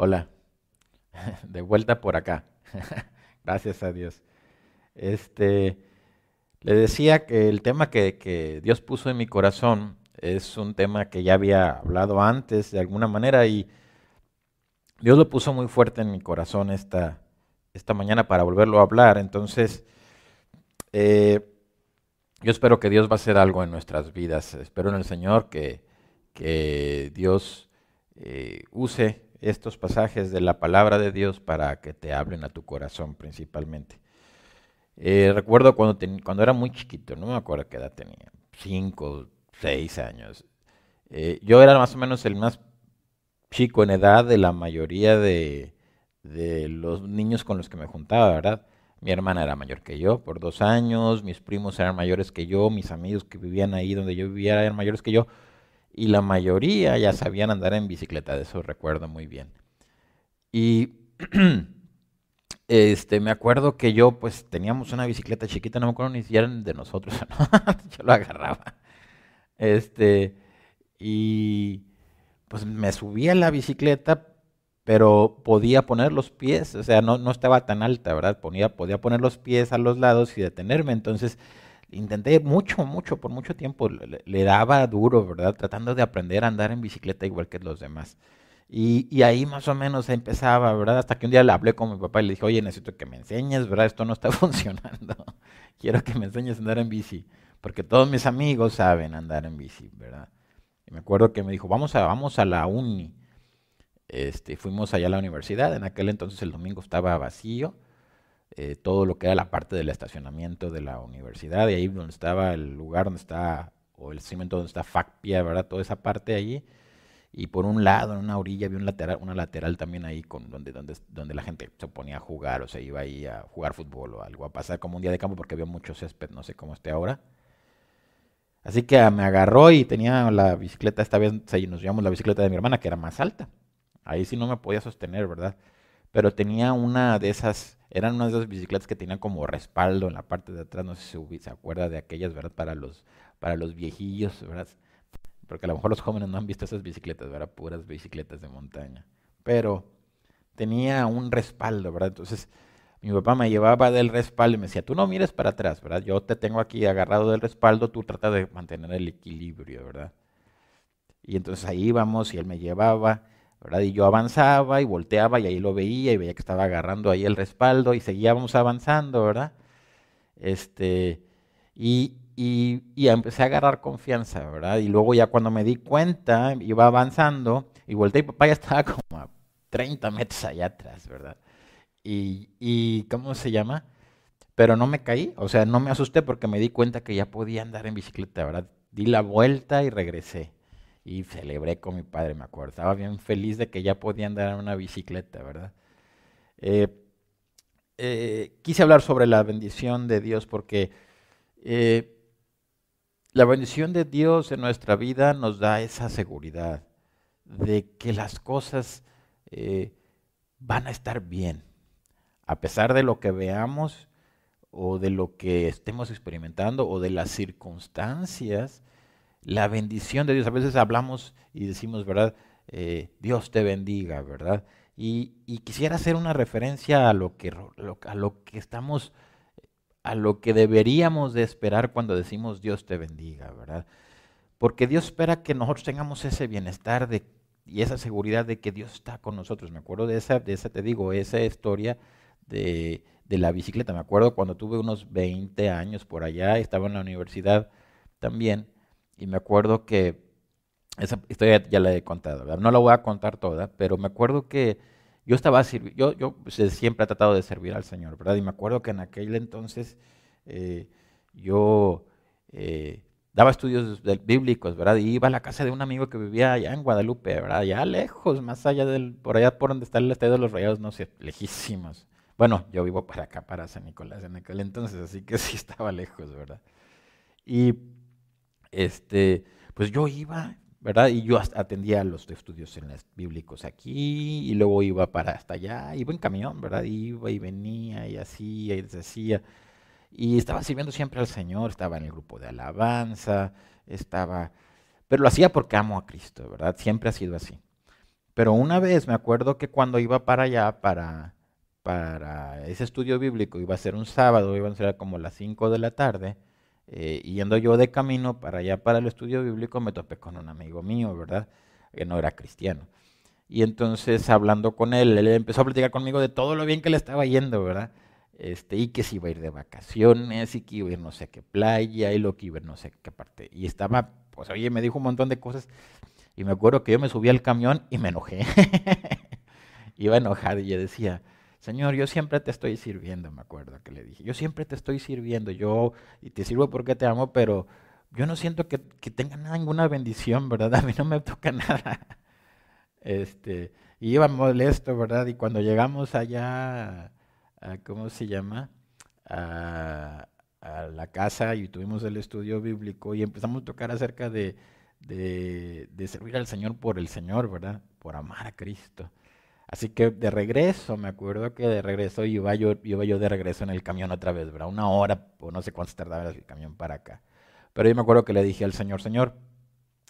Hola, de vuelta por acá. Gracias a Dios. Este, le decía que el tema que, que, Dios puso en mi corazón es un tema que ya había hablado antes de alguna manera y Dios lo puso muy fuerte en mi corazón esta, esta mañana para volverlo a hablar. Entonces, eh, yo espero que Dios va a hacer algo en nuestras vidas. Espero en el Señor que, que Dios eh, use estos pasajes de la palabra de Dios para que te hablen a tu corazón principalmente. Eh, recuerdo cuando, cuando era muy chiquito, no me acuerdo qué edad tenía, cinco, seis años. yo era más o menos el más chico en edad de la mayoría de, de los niños con los que me juntaba, ¿verdad? Mi hermana era mayor que yo por dos años, mis primos eran mayores que yo, mis amigos que vivían ahí donde yo vivía eran mayores que yo, y la mayoría ya sabían andar en bicicleta, de eso recuerdo muy bien. Y este, me acuerdo que yo pues teníamos una bicicleta chiquita, no me acuerdo ni si eran de nosotros, yo lo agarraba. Este, y pues me subía a la bicicleta, pero podía poner los pies, o sea, no, no estaba tan alta, ¿verdad? Ponía, podía poner los pies a los lados y detenerme, entonces intenté mucho, mucho, por mucho tiempo, le, daba duro, ¿verdad? Tratando de aprender a andar en bicicleta igual que los demás. Y, ahí más o menos empezaba, ¿verdad? Hasta que un día le hablé con mi papá y le dije, oye, necesito que me enseñes, ¿verdad? Esto no está funcionando. Quiero que me enseñes a andar en bici, porque todos mis amigos saben andar en bici, ¿verdad? Y me acuerdo que me dijo, vamos a, vamos a la uni. Este, fuimos allá a la universidad, en aquel entonces el domingo estaba vacío, eh, todo lo que era la parte del estacionamiento de la universidad, y ahí donde estaba el lugar donde está, o el cimiento donde está FACPIA, ¿verdad? Toda esa parte allí. Y por un lado, en una orilla, había un lateral, una lateral también ahí con, donde, donde, donde la gente se ponía a jugar o se iba ahí a jugar fútbol o algo, a pasar como un día de campo porque había mucho césped, no sé cómo esté ahora. Así que me agarró y tenía la bicicleta, esta vez nos llevamos la bicicleta de mi hermana, que era más alta. Ahí sí no me podía sostener, ¿verdad? Pero tenía una de esas, eran unas de esas bicicletas que tenían como respaldo en la parte de atrás, no sé si se acuerda de aquellas, ¿verdad? Para los, para los viejillos, ¿verdad? Porque a lo mejor los jóvenes no han visto esas bicicletas, ¿verdad? Puras bicicletas de montaña. Pero tenía un respaldo, ¿verdad? Entonces mi papá me llevaba del respaldo y me decía, tú no mires para atrás, ¿verdad? Yo te tengo aquí agarrado del respaldo, tú trata de mantener el equilibrio, ¿verdad? Y entonces ahí íbamos y él me llevaba ¿verdad? Y yo avanzaba y volteaba y ahí lo veía y veía que estaba agarrando ahí el respaldo y seguíamos avanzando, ¿verdad? Este, y, y, y empecé a agarrar confianza, ¿verdad? Y luego ya cuando me di cuenta, iba avanzando y volteé y papá ya estaba como a 30 metros allá atrás, ¿verdad? Y, y ¿cómo se llama? Pero no me caí, o sea, no me asusté porque me di cuenta que ya podía andar en bicicleta, ¿verdad? Di la vuelta y regresé y celebré con mi padre, me acuerdo. Estaba bien feliz de que ya podía andar en una bicicleta, ¿verdad? Eh, eh, quise hablar sobre la bendición de Dios porque eh, la bendición de Dios en nuestra vida nos da esa seguridad de que las cosas van a estar bien. A pesar de lo que veamos o de lo que estemos experimentando o de las circunstancias, la bendición de Dios. A veces hablamos y decimos, ¿verdad? Eh, Dios te bendiga, ¿verdad? Y, quisiera hacer una referencia a lo que, a lo que estamos, a lo que deberíamos de esperar cuando decimos Dios te bendiga, ¿verdad? Porque Dios espera que nosotros tengamos ese bienestar de, y esa seguridad de que Dios está con nosotros. Me acuerdo de esa, de esa te digo, esa historia de, de la bicicleta. Me acuerdo cuando tuve unos 20 años por allá, estaba en la universidad también y me acuerdo que, esa historia ya la he contado, ¿verdad? no la voy a contar toda, pero me acuerdo que yo estaba yo, yo pues, siempre he tratado de servir al Señor, ¿verdad? Y me acuerdo que en aquel entonces eh, yo eh, daba estudios bíblicos, ¿verdad? Y iba a la casa de un amigo que vivía allá en Guadalupe, ¿verdad? Allá lejos, más allá del, por allá por donde está el Estadio de los Rayados, no sé, lejísimos. Bueno, yo vivo para acá, para San Nicolás en aquel entonces, así que sí estaba lejos, ¿verdad? Y este, pues yo iba, ¿verdad? Y yo atendía los estudios bíblicos aquí y luego iba para hasta allá, iba en camión, ¿verdad? Iba y venía y hacía y deshacía. Y estaba sirviendo siempre al Señor, estaba en el grupo de alabanza, estaba... Pero lo hacía porque amo a Cristo, ¿verdad? Siempre ha sido así. Pero una vez me acuerdo que cuando iba para allá, para, para ese estudio bíblico, iba a ser un sábado, iba a ser como las 5 de la tarde, eh, yendo yo de camino para allá, para el estudio bíblico, me topé con un amigo mío, ¿verdad? Que no era cristiano. Y entonces, hablando con él, él empezó a platicar conmigo de todo lo bien que le estaba yendo, ¿verdad? Este, y que se iba a ir de vacaciones, y que iba a ir no sé qué playa, y lo que iba a ir no sé qué parte. Y estaba, pues oye, me dijo un montón de cosas. Y me acuerdo que yo me subí al camión y me enojé. iba enojado y yo decía, Señor, yo siempre te estoy sirviendo, me acuerdo que le dije. Yo siempre te estoy sirviendo, yo, y te sirvo porque te amo, pero yo no siento que, que tenga ninguna bendición, ¿verdad? A mí no me toca nada. Este, y iba molesto, ¿verdad? Y cuando llegamos allá, a, ¿cómo se llama? A, la casa y tuvimos el estudio bíblico y empezamos a tocar acerca de, de, de servir al Señor por el Señor, ¿verdad? Por amar a Cristo. Así que de regreso, me acuerdo que de regreso iba yo, iba yo de regreso en el camión otra vez, ¿verdad? Una hora o no sé cuánto tardaba el camión para acá. Pero yo me acuerdo que le dije al Señor, Señor,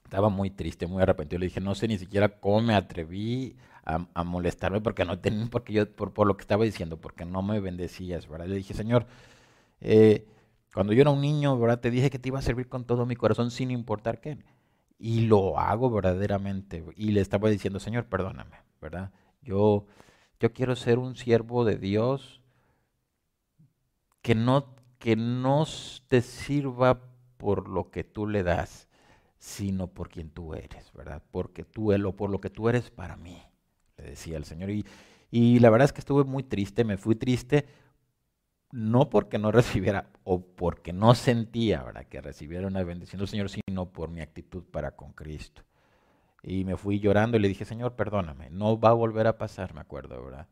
estaba muy triste, muy arrepentido. Le dije, no sé ni siquiera cómo me atreví a, molestarme porque no tenía, porque yo, por, por, lo que estaba diciendo, porque no me bendecías, ¿verdad? Le dije, Señor, eh, cuando yo era un niño, ¿verdad? Te dije que te iba a servir con todo mi corazón sin importar qué. Y lo hago verdaderamente. Y le estaba diciendo, Señor, perdóname, ¿verdad? Yo, yo quiero ser un siervo de Dios que no, que no te sirva por lo que tú le das, sino por quien tú eres, ¿verdad? Porque tú, o por lo que tú eres para mí, le decía el Señor. Y, y la verdad es que estuve muy triste, me fui triste, no porque no recibiera o porque no sentía. Que recibiera una bendición del Señor, sino por mi actitud para con Cristo. Y me fui llorando y le dije, Señor, perdóname, no va a volver a pasar, me acuerdo, ¿verdad?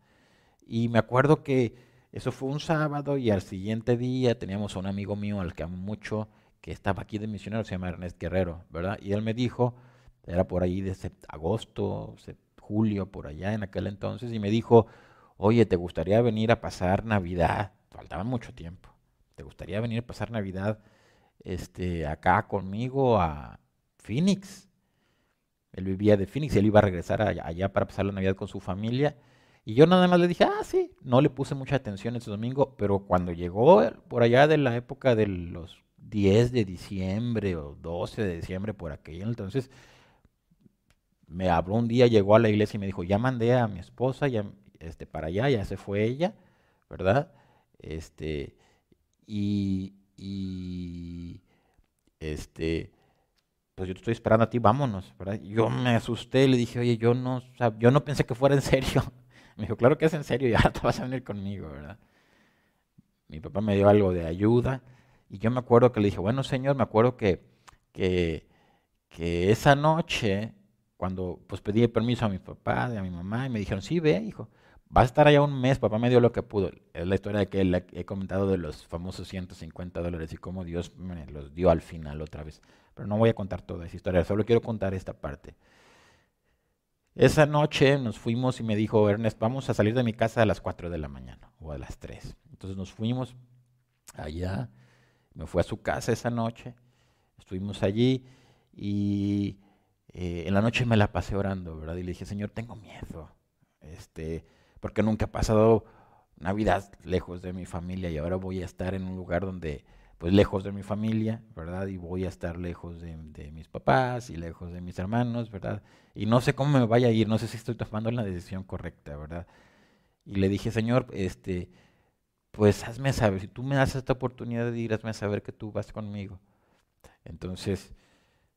Y me acuerdo que eso fue un sábado y al siguiente día teníamos a un amigo mío al que amo mucho, que estaba aquí de misionero, se llama Ernest Guerrero, ¿verdad? Y él me dijo, era por ahí de agosto, julio, por allá en aquel entonces, y me dijo, oye, ¿te gustaría venir a pasar Navidad? Faltaba mucho tiempo. ¿Te gustaría venir a pasar Navidad este, acá conmigo a Phoenix? Él vivía de Phoenix él iba a regresar allá para pasar la Navidad con su familia. Y yo nada más le dije, ah, sí, no le puse mucha atención ese domingo, pero cuando llegó por allá de la época de los 10 de diciembre o 12 de diciembre, por aquello, entonces me habló un día, llegó a la iglesia y me dijo, ya mandé a mi esposa este, para allá, ya se fue ella, ¿verdad? Este, y, y este, pues yo te estoy esperando a ti, vámonos, ¿verdad? Yo me asusté le dije, oye, yo no, yo no pensé que fuera en serio. Me dijo, claro que es en serio y ahora te vas a venir conmigo, ¿verdad? Mi papá me dio algo de ayuda y yo me acuerdo que le dije, bueno, señor, me acuerdo que, que, esa noche, cuando pues pedí permiso a mi papá a mi mamá y me dijeron, sí, ve, hijo, vas a estar allá un mes, papá me dio lo que pudo. Es la historia que he comentado de los famosos 150 dólares y cómo Dios me los dio al final otra vez. Pero no voy a contar toda esa historia, solo quiero contar esta parte. Esa noche nos fuimos y me dijo, Ernest, vamos a salir de mi casa a las 4 de la mañana o a las 3. Entonces nos fuimos allá, me fui a su casa esa noche, estuvimos allí y eh, en la noche me la pasé orando, ¿verdad? Y le dije, Señor, tengo miedo, este, porque nunca he pasado Navidad lejos de mi familia y ahora voy a estar en un lugar donde pues lejos de mi familia, ¿verdad? Y voy a estar lejos de, mis papás y lejos de mis hermanos, ¿verdad? Y no sé cómo me vaya a ir, no sé si estoy tomando la decisión correcta, ¿verdad? Y le dije, Señor, este, pues hazme saber, si tú me das esta oportunidad de ir, hazme saber que tú vas conmigo. Entonces,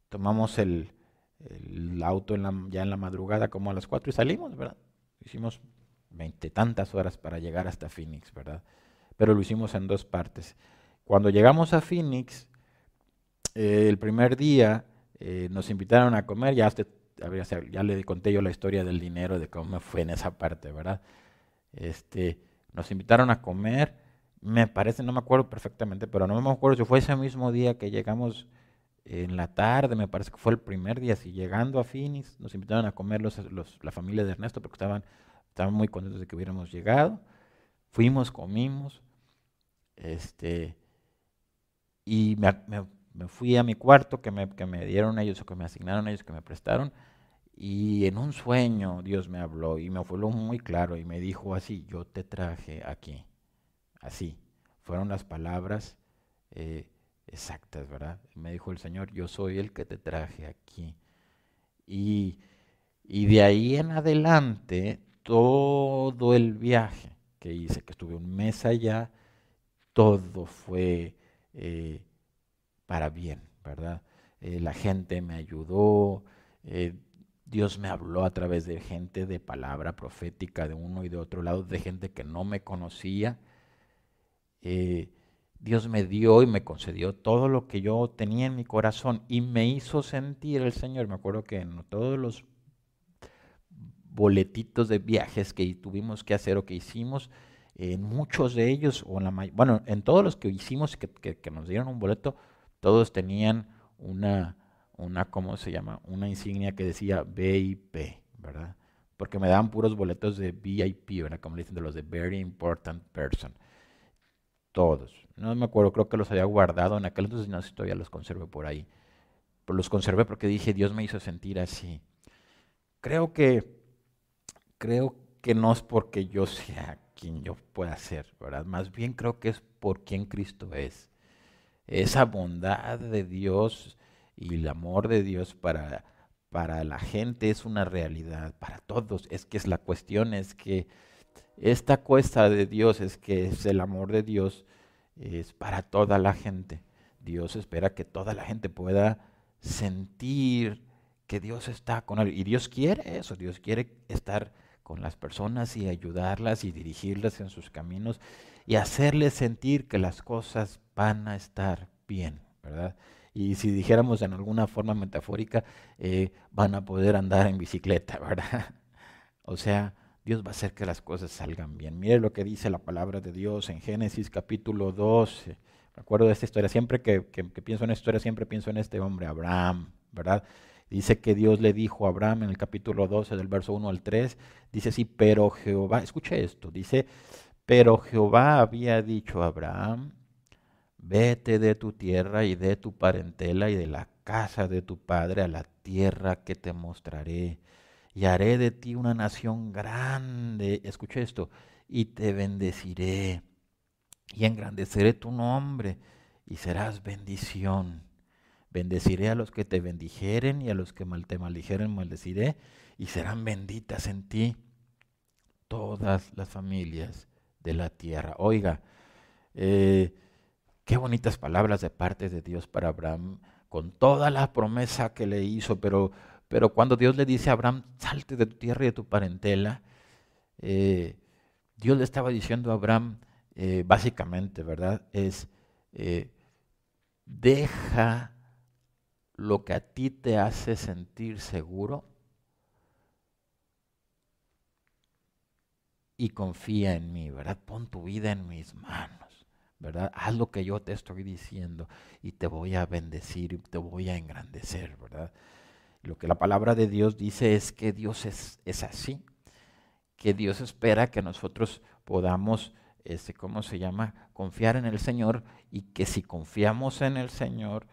tomamos el, auto en la, ya en la madrugada como a las cuatro y salimos, ¿verdad? Hicimos veinte tantas horas para llegar hasta Phoenix, ¿verdad? Pero lo hicimos en dos partes. Cuando llegamos a Phoenix, eh, el primer día eh, nos invitaron a comer, ya, ya le conté yo la historia del dinero, de cómo me fue en esa parte, ¿verdad? Este, nos invitaron a comer, me parece, no me acuerdo perfectamente, pero no me acuerdo si fue ese mismo día que llegamos en la tarde, me parece que fue el primer día, si llegando a Phoenix, nos invitaron a comer los, la familia de Ernesto porque estaban, estaban muy contentos de que hubiéramos llegado. Fuimos, comimos, este, y me, me, fui a mi cuarto que me, que me, dieron ellos o que me asignaron ellos, que me prestaron, Y en un sueño Dios me habló y me habló muy claro y me dijo así, yo te traje aquí. Así. Fueron las palabras eh, exactas, ¿verdad? Me dijo el Señor, yo soy el que te traje aquí. Y, y de ahí en adelante, todo el viaje que hice, que estuve un mes allá, todo fue eh, para bien, ¿verdad? Eh, la gente me ayudó, eh, Dios me habló a través de gente de palabra profética de uno y de otro lado, de gente que no me conocía. Dios me dio y me concedió todo lo que yo tenía en mi corazón y me hizo sentir el Señor. Me acuerdo que en todos los boletitos de viajes que tuvimos que hacer o que hicimos, en muchos de ellos, o en la bueno, en todos los que hicimos que, que, nos dieron un boleto, todos tenían una, una, ¿cómo se llama? Una insignia que decía VIP, ¿verdad? Porque me daban puros boletos de VIP, ¿verdad? Como dicen de los de Very Important Person. Todos. No me acuerdo, creo que los había guardado en aquel entonces, no sé si todavía los conservé por ahí. Los conservé porque dije, Dios me hizo sentir así. Creo que, creo que no es porque yo sea quien yo pueda ser, ¿verdad? Más bien creo que es por quien Cristo es. Esa bondad de Dios y el amor de Dios para, para la gente es una realidad, para todos. Es que es la cuestión, es que esta cuesta de Dios es que es el amor de Dios, es para toda la gente. Dios espera que toda la gente pueda sentir que Dios está con él. Y Dios quiere eso, Dios quiere estar con las personas y ayudarlas y dirigirlas en sus caminos y hacerles sentir que las cosas van a estar bien, ¿verdad? Y si dijéramos en alguna forma metafórica, eh, van a poder andar en bicicleta, ¿verdad? O sea, Dios va a hacer que las cosas salgan bien. Mire lo que dice la palabra de Dios en Génesis capítulo 12. Me acuerdo de esta historia. Siempre que, que pienso en esta historia, siempre pienso en este hombre, Abraham, ¿verdad? Dice que Dios le dijo a Abraham en el capítulo 12 del verso 1 al 3, dice así, pero Jehová, escuche esto, dice, pero Jehová había dicho a Abraham, vete de tu tierra y de tu parentela y de la casa de tu padre a la tierra que te mostraré, y haré de ti una nación grande, escuche esto, y te bendeciré, y engrandeceré tu nombre, y serás bendición Bendeciré a los que te bendijeren y a los que mal te maldijeren maldeciré y serán benditas en ti todas las familias de la tierra. Oiga, eh, qué bonitas palabras de parte de Dios para Abraham, con toda la promesa que le hizo, pero, pero cuando Dios le dice a Abraham, salte de tu tierra y de tu parentela, eh, Dios le estaba diciendo a Abraham, eh, básicamente, ¿verdad? Es, deja lo que a ti te hace sentir seguro y confía en mí, ¿verdad? Pon tu vida en mis manos, ¿verdad? Haz lo que yo te estoy diciendo y te voy a bendecir y te voy a engrandecer, ¿verdad? Lo que la palabra de Dios dice es que Dios es, es así, que Dios espera que nosotros podamos, este, ¿cómo se llama? Confiar en el Señor y que si confiamos en el Señor,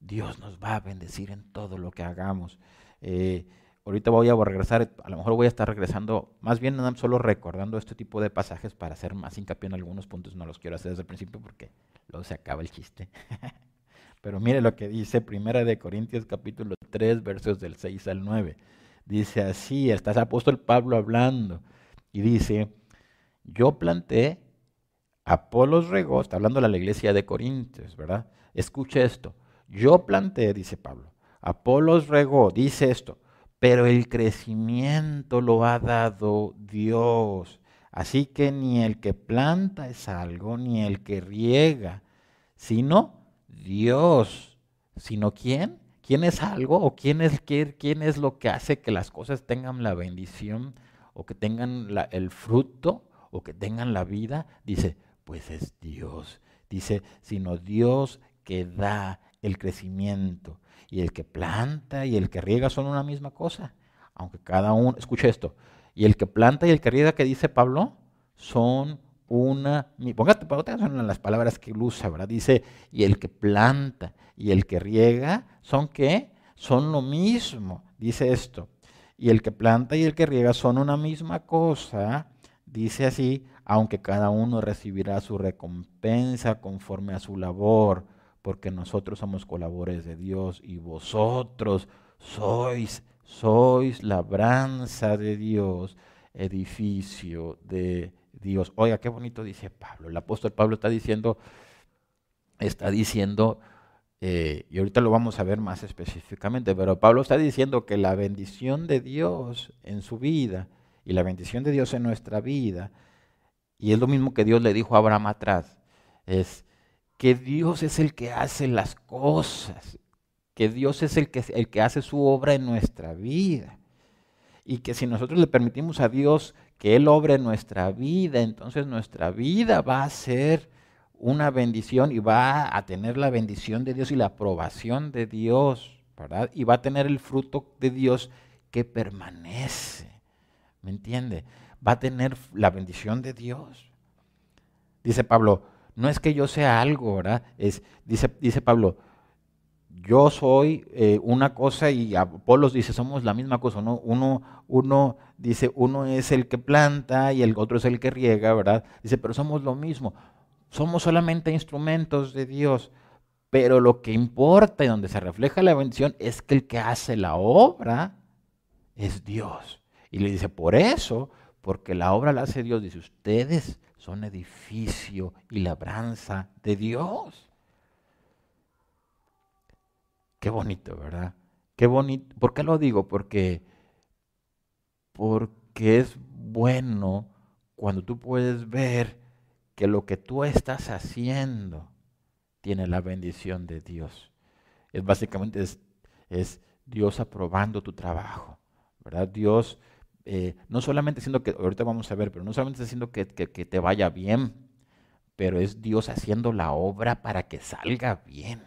Dios nos va a bendecir en todo lo que hagamos. Eh, ahorita voy a regresar, a lo mejor voy a estar regresando, más bien solo recordando este tipo de pasajes para hacer más hincapié en algunos puntos, no los quiero hacer desde el principio porque luego se acaba el chiste. Pero mire lo que dice Primera de Corintios capítulo 3 versos del 6 al 9. Dice así, está el apóstol Pablo hablando y dice, yo planté, Apolos regó, está hablando de la iglesia de Corintios, ¿verdad? Escuche esto, yo planté, dice Pablo, Apolos regó, dice esto, pero el crecimiento lo ha dado Dios. Así que ni el que planta es algo, ni el que riega, sino Dios. ¿Sino quién? ¿Quién es algo o quién es, quién es lo que hace que las cosas tengan la bendición o que tengan el fruto o que tengan la vida? Dice, pues es Dios. Dice, sino Dios que da el crecimiento. Y el que planta y el que riega son una misma cosa. Aunque cada uno, escuche esto, y el que planta y el que riega, que dice Pablo, son una, póngate, en las palabras que usa, ¿verdad? Dice, y el que planta y el que riega, ¿son qué? Son lo mismo, dice esto. y el que planta y el que riega son una misma cosa, dice así, aunque cada uno recibirá su recompensa conforme a su labor, porque nosotros somos colaboradores de Dios y vosotros sois, sois labranza de Dios, edificio de Dios. Oiga, qué bonito dice Pablo. El apóstol Pablo está diciendo, está diciendo, eh, y ahorita lo vamos a ver más específicamente, pero Pablo está diciendo que la bendición de Dios en su vida y la bendición de Dios en nuestra vida, y es lo mismo que Dios le dijo a Abraham atrás, es que Dios es el que hace las cosas, que Dios es el que, el que hace su obra en nuestra vida. Y que si nosotros le permitimos a Dios que Él obre en nuestra vida, entonces nuestra vida va a ser una bendición y va a tener la bendición de Dios y la aprobación de Dios, ¿verdad? Y va a tener el fruto de Dios que permanece. ¿Me entiende? Va a tener la bendición de Dios. Dice Pablo, no es que yo sea algo, ¿verdad? Es, dice, dice Pablo, yo soy eh, una cosa y Apolos dice, somos la misma cosa. ¿no? Uno, uno dice, uno es el que planta y el otro es el que riega, ¿verdad? Dice, pero somos lo mismo. Somos solamente instrumentos de Dios. Pero lo que importa y donde se refleja la bendición es que el que hace la obra es Dios. Y le dice, por eso, porque la obra la hace Dios, dice, ustedes son edificio y labranza de Dios. Qué bonito, ¿verdad? Qué bonito. ¿Por qué lo digo? Porque, porque es bueno cuando tú puedes ver que lo que tú estás haciendo tiene la bendición de Dios. Es básicamente es, Dios aprobando tu trabajo, ¿verdad? Dios eh, no solamente haciendo que, ahorita vamos a ver, pero no solamente haciendo que, que, que te vaya bien, pero es Dios haciendo la obra para que salga bien,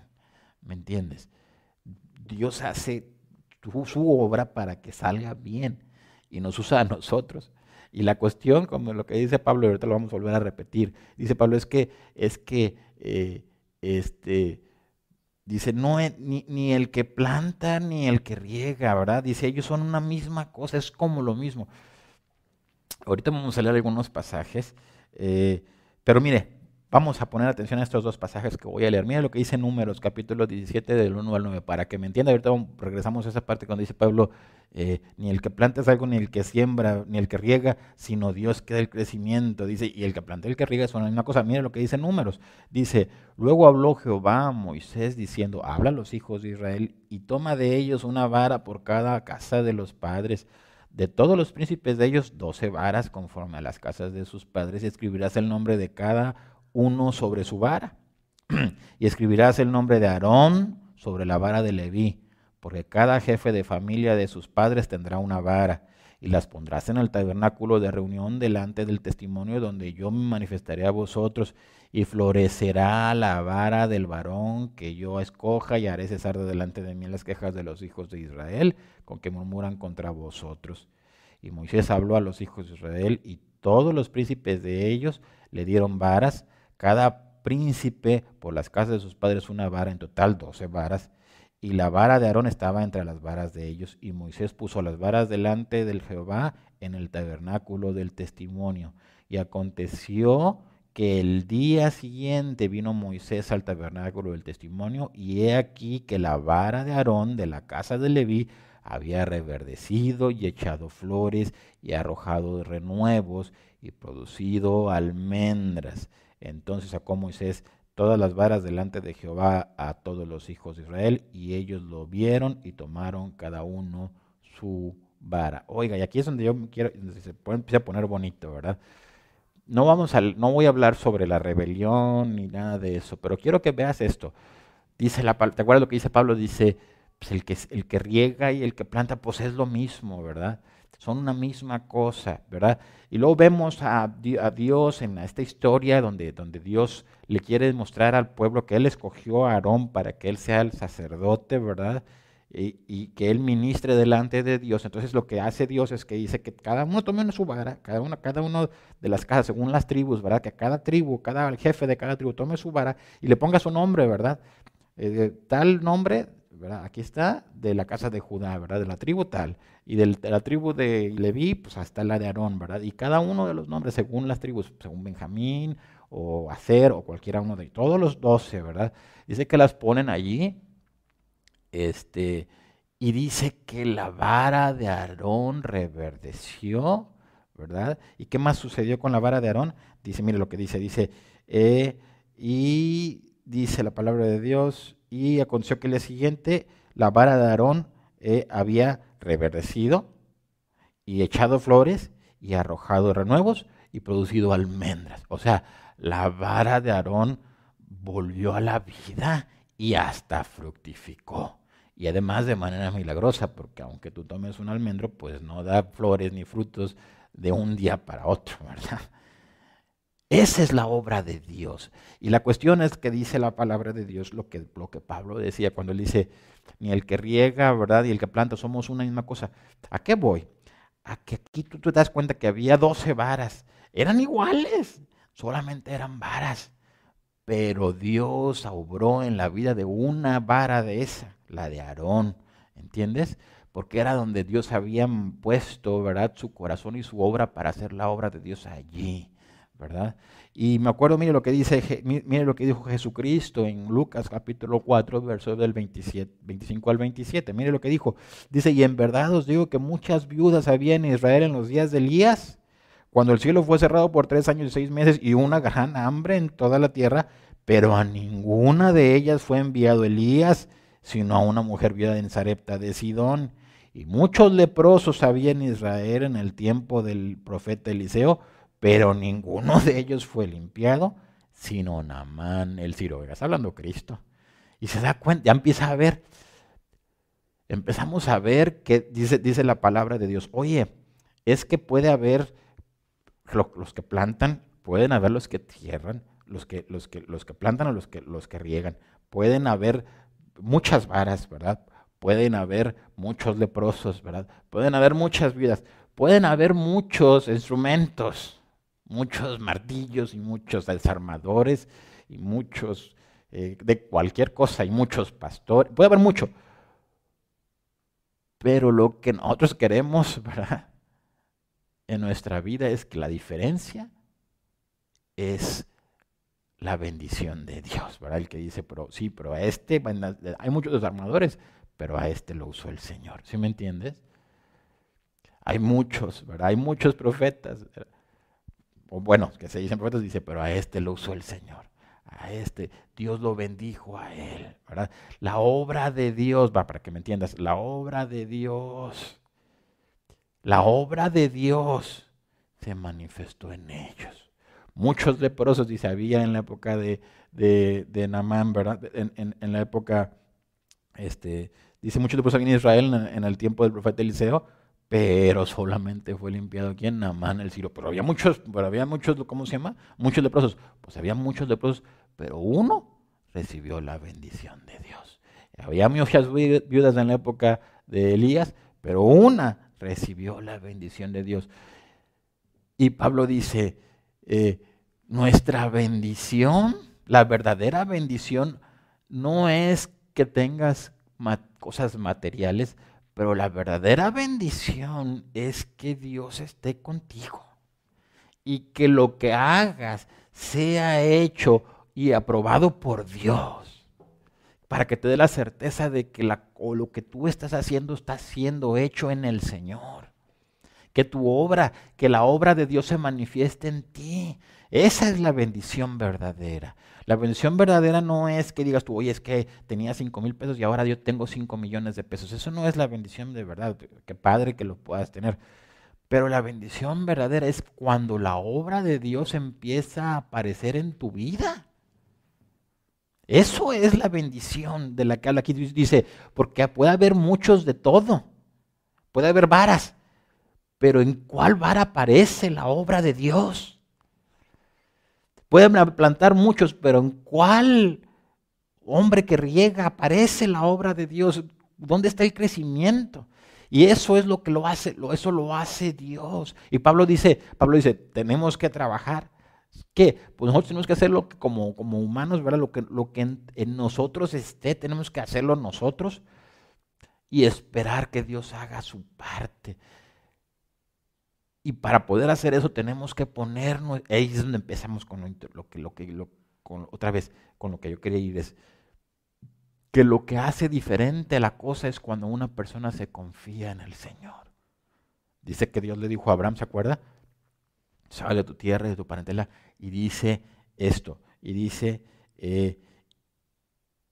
¿me entiendes? Dios hace su, obra para que salga bien y nos usa a nosotros. Y la cuestión, como lo que dice Pablo, y ahorita lo vamos a volver a repetir, dice Pablo, es que, es que, eh, este, dice, no es, ni, ni, el que planta ni el que riega, ¿verdad? Dice, ellos son una misma cosa, es como lo mismo. Ahorita vamos a leer algunos pasajes, eh, pero mire, Vamos a poner atención a estos dos pasajes que voy a leer. Mira lo que dice Números, capítulo 17, del 1 al 9, para que me entienda. Ahorita regresamos a esa parte cuando dice Pablo, eh, ni el que planta es algo, ni el que siembra, ni el que riega, sino Dios que da el crecimiento. Dice, y el que planta y el que riega son la misma cosa. Mira lo que dice Números. Dice, luego habló Jehová a Moisés diciendo, habla a los hijos de Israel y toma de ellos una vara por cada casa de los padres. De todos los príncipes de ellos, doce varas conforme a las casas de sus padres, y escribirás el nombre de cada uno sobre su vara. y escribirás el nombre de Aarón sobre la vara de Leví, porque cada jefe de familia de sus padres tendrá una vara, y las pondrás en el tabernáculo de reunión delante del testimonio donde yo me manifestaré a vosotros, y florecerá la vara del varón que yo escoja, y haré cesar de delante de mí las quejas de los hijos de Israel, con que murmuran contra vosotros. Y Moisés habló a los hijos de Israel, y todos los príncipes de ellos le dieron varas, cada príncipe por las casas de sus padres una vara, en total doce varas, y la vara de Aarón estaba entre las varas de ellos, y Moisés puso las varas delante del Jehová en el tabernáculo del testimonio. Y aconteció que el día siguiente vino Moisés al tabernáculo del testimonio, y he aquí que la vara de Aarón de la casa de Leví había reverdecido y echado flores y arrojado renuevos y producido almendras. Entonces sacó Moisés todas las varas delante de Jehová a todos los hijos de Israel, y ellos lo vieron y tomaron cada uno su vara. Oiga, y aquí es donde yo quiero, se empieza a poner bonito, ¿verdad? No, vamos a, no voy a hablar sobre la rebelión ni nada de eso, pero quiero que veas esto. Dice la, ¿Te acuerdas lo que dice Pablo? Dice, pues el, que, el que riega y el que planta, pues es lo mismo, ¿verdad? Son una misma cosa, ¿verdad? Y luego vemos a, Dios en esta historia donde, donde Dios le quiere demostrar al pueblo que Él escogió a Aarón para que Él sea el sacerdote, ¿verdad? Y, que Él ministre delante de Dios. Entonces lo que hace Dios es que dice que cada uno tome su vara, cada uno, cada uno de las casas, según las tribus, ¿verdad? Que cada tribu, cada jefe de cada tribu tome su vara y le ponga su nombre, ¿verdad? Eh, tal nombre Aquí está de la casa de Judá, ¿verdad? De la tribu tal. Y de la tribu de Leví, pues hasta la de Aarón, ¿verdad? Y cada uno de los nombres según las tribus, según Benjamín o Acer o cualquiera uno de todos los doce, ¿verdad? Dice que las ponen allí, este, y dice que la vara de Aarón reverdeció, ¿verdad? ¿Y qué más sucedió con la vara de Aarón? Dice, mire lo que dice, dice, eh, y dice la palabra de Dios, y aconteció que el día siguiente la vara de Aarón eh, había reverdecido y echado flores y arrojado renuevos y producido almendras. O sea, la vara de Aarón volvió a la vida y hasta fructificó. Y además de manera milagrosa, porque aunque tú tomes un almendro, pues no da flores ni frutos de un día para otro, ¿verdad? Esa es la obra de Dios. Y la cuestión es que dice la palabra de Dios lo que, lo que Pablo decía cuando él dice, ni el que riega, ¿verdad? Y el que planta somos una misma cosa. ¿A qué voy? A que aquí tú te das cuenta que había doce varas. Eran iguales, solamente eran varas. Pero Dios obró en la vida de una vara de esa, la de Aarón. ¿Entiendes? Porque era donde Dios había puesto, ¿verdad? Su corazón y su obra para hacer la obra de Dios allí. Y me acuerdo, mire lo que dice, mire lo que dijo Jesucristo en Lucas capítulo 4, versos del 27, 25 al 27. Mire lo que dijo. Dice, y en verdad os digo que muchas viudas había en Israel en los días de Elías, cuando el cielo fue cerrado por tres años y seis meses y una gran hambre en toda la tierra, pero a ninguna de ellas fue enviado Elías, sino a una mujer viuda en Sarepta de Sidón. Y muchos leprosos había en Israel en el tiempo del profeta Eliseo, pero ninguno de ellos fue limpiado, sino Namán el Ciro. Está hablando Cristo. Y se da cuenta, ya empieza a ver, empezamos a ver que dice, dice la palabra de Dios, oye, es que puede haber los que plantan, pueden haber los que tierran, los que, los que, los que plantan o los que, los que riegan, pueden haber muchas varas, ¿verdad? Pueden haber muchos leprosos, ¿verdad? Pueden haber muchas vidas, pueden haber muchos instrumentos, muchos martillos y muchos desarmadores y muchos eh, de cualquier cosa y muchos pastores, puede haber mucho. Pero lo que nosotros queremos en nuestra vida es que la diferencia es la bendición de Dios, ¿verdad? El que dice, pero sí, pero a este, hay muchos desarmadores, pero a este lo usó el Señor, ¿sí me entiendes? Hay muchos, ¿verdad? Hay muchos profetas, o bueno, que se dicen profetas, dice, pero a este lo usó el Señor. A este, Dios lo bendijo a él. La obra de Dios, va, para que me entiendas, la obra de Dios, la obra de Dios se manifestó en ellos. Muchos leprosos, dice, había en la época de, de, de Namán, ¿verdad? En, la época, este, dice, muchos leprosos en Israel en, en el tiempo del profeta Eliseo, pero solamente fue limpiado aquí en Namán el Ciro. Pero había muchos, pero había muchos, ¿cómo se llama? Muchos leprosos. Pues había muchos leprosos, pero uno recibió la bendición de Dios. Había muchas viudas en la época de Elías, pero una recibió la bendición de Dios. Y Pablo dice, eh, nuestra bendición, la verdadera bendición, no es que tengas cosas materiales, pero la verdadera bendición es que Dios esté contigo y que lo que hagas sea hecho y aprobado por Dios, para que te dé la certeza de que lo que tú estás haciendo está siendo hecho en el Señor. Que tu obra, que la obra de Dios se manifieste en ti. Esa es la bendición verdadera. La bendición verdadera no es que digas tú, oye, es que tenía 5 mil pesos y ahora yo tengo 5 millones de pesos. Eso no es la bendición de verdad. Qué padre que lo puedas tener. Pero la bendición verdadera es cuando la obra de Dios empieza a aparecer en tu vida. Eso es la bendición de la que habla aquí. Dice, porque puede haber muchos de todo. Puede haber varas. Pero ¿en cuál vara aparece la obra de Dios? Pueden plantar muchos, pero ¿en cuál hombre que riega aparece la obra de Dios? ¿Dónde está el crecimiento? Y eso es lo que lo hace, eso lo hace Dios. Y Pablo dice, Pablo dice, tenemos que trabajar, ¿Qué? Pues nosotros tenemos que hacerlo como, como humanos, ¿verdad? Lo que, lo que en, nosotros esté, tenemos que hacerlo nosotros y esperar que Dios haga su parte. Y para poder hacer eso tenemos que ponernos, ahí es donde empezamos con lo, que, lo que, lo, otra vez, con lo que yo quería ir es que lo que hace diferente la cosa es cuando una persona se confía en el Señor. Dice que Dios le dijo a Abraham, ¿se acuerda? Sale de tu tierra, de tu parentela, y dice esto, y dice, eh,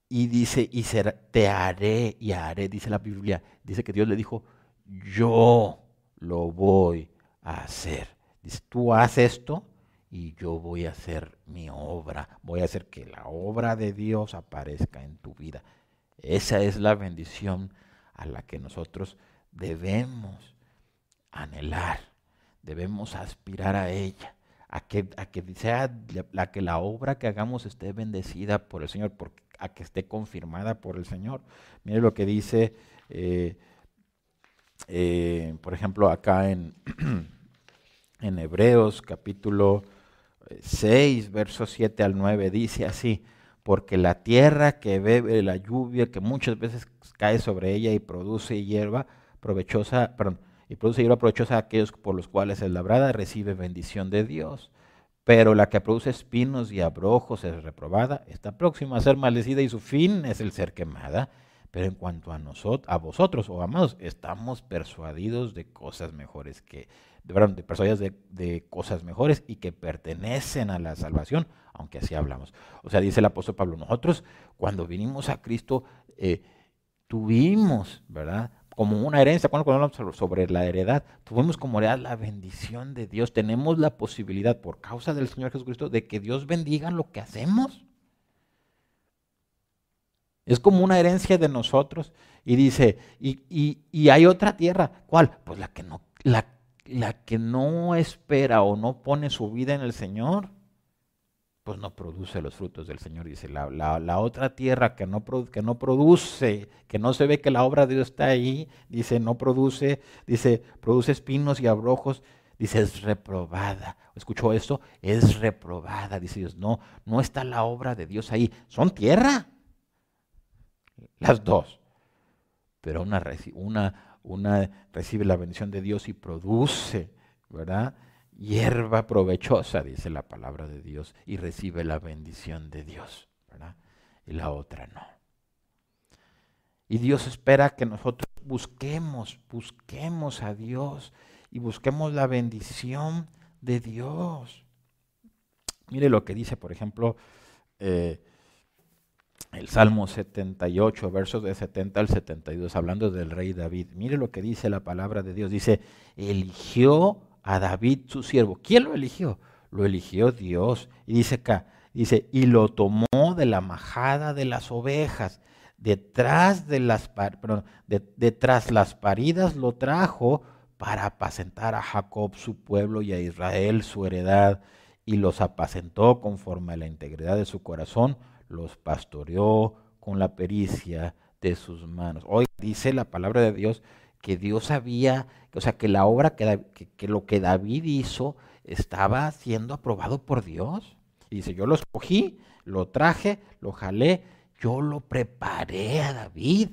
y dice, y te haré y haré, dice la Biblia, dice que Dios le dijo, yo lo voy hacer. Dice, tú haces esto y yo voy a hacer mi obra, voy a hacer que la obra de Dios aparezca en tu vida. Esa es la bendición a la que nosotros debemos anhelar, debemos aspirar a ella, a que, a que sea la, que la obra que hagamos esté bendecida por el Señor, a que esté confirmada por el Señor. Mire lo que dice, eh, eh, por ejemplo, acá en, en Hebreos capítulo 6, versos 7 al 9, dice así, porque la tierra que bebe la lluvia, que muchas veces cae sobre ella y produce hierba provechosa, perdón, y produce hierba provechosa a aquellos por los cuales es labrada, recibe bendición de Dios. Pero la que produce espinos y abrojos es reprobada, está próxima a ser maldecida y su fin es el ser quemada. Pero en cuanto a nosotros, a vosotros, oh amados, estamos persuadidos de cosas mejores que, de, persuadidos de, cosas mejores y que pertenecen a la salvación, aunque así hablamos. O sea, dice el apóstol Pablo, nosotros cuando vinimos a Cristo eh, tuvimos, ¿verdad? Como una herencia, cuando hablamos sobre la heredad, tuvimos como heredad la bendición de Dios. Tenemos la posibilidad, por causa del Señor Jesucristo, de que Dios bendiga lo que hacemos. Es como una herencia de nosotros. Y dice, y, hay otra tierra. ¿Cuál? Pues la que, no, la que no espera o no pone su vida en el Señor, pues no produce los frutos del Señor. Dice, la, la, otra tierra que no, que no produce, que no se ve que la obra de Dios está ahí, dice, no produce, dice, produce espinos y abrojos. Dice, es reprobada. ¿Escuchó esto? Es reprobada. Dice Dios, no, no está la obra de Dios ahí. Son tierra las dos. Pero una, una, una recibe la bendición de Dios y produce, ¿verdad? Hierba provechosa, dice la palabra de Dios, y recibe la bendición de Dios, ¿verdad? Y la otra no. Y Dios espera que nosotros busquemos, busquemos a Dios y busquemos la bendición de Dios. Mire lo que dice, por ejemplo, eh, el Salmo 78, versos de 70 al 72, hablando del rey David. Mire lo que dice la palabra de Dios. Dice, eligió a David su siervo. ¿Quién lo eligió? Lo eligió Dios. Y dice acá, dice, y lo tomó de la majada de las ovejas. Detrás de las, detrás las paridas lo trajo para apacentar a Jacob su pueblo y a Israel su heredad. Y los apacentó conforme a la integridad de su corazón los pastoreó con la pericia de sus manos. Hoy dice la palabra de Dios que Dios sabía, o sea, que la obra, que, lo que David hizo estaba siendo aprobado por Dios. Y dice, yo lo escogí, lo traje, lo jalé, yo lo preparé a David.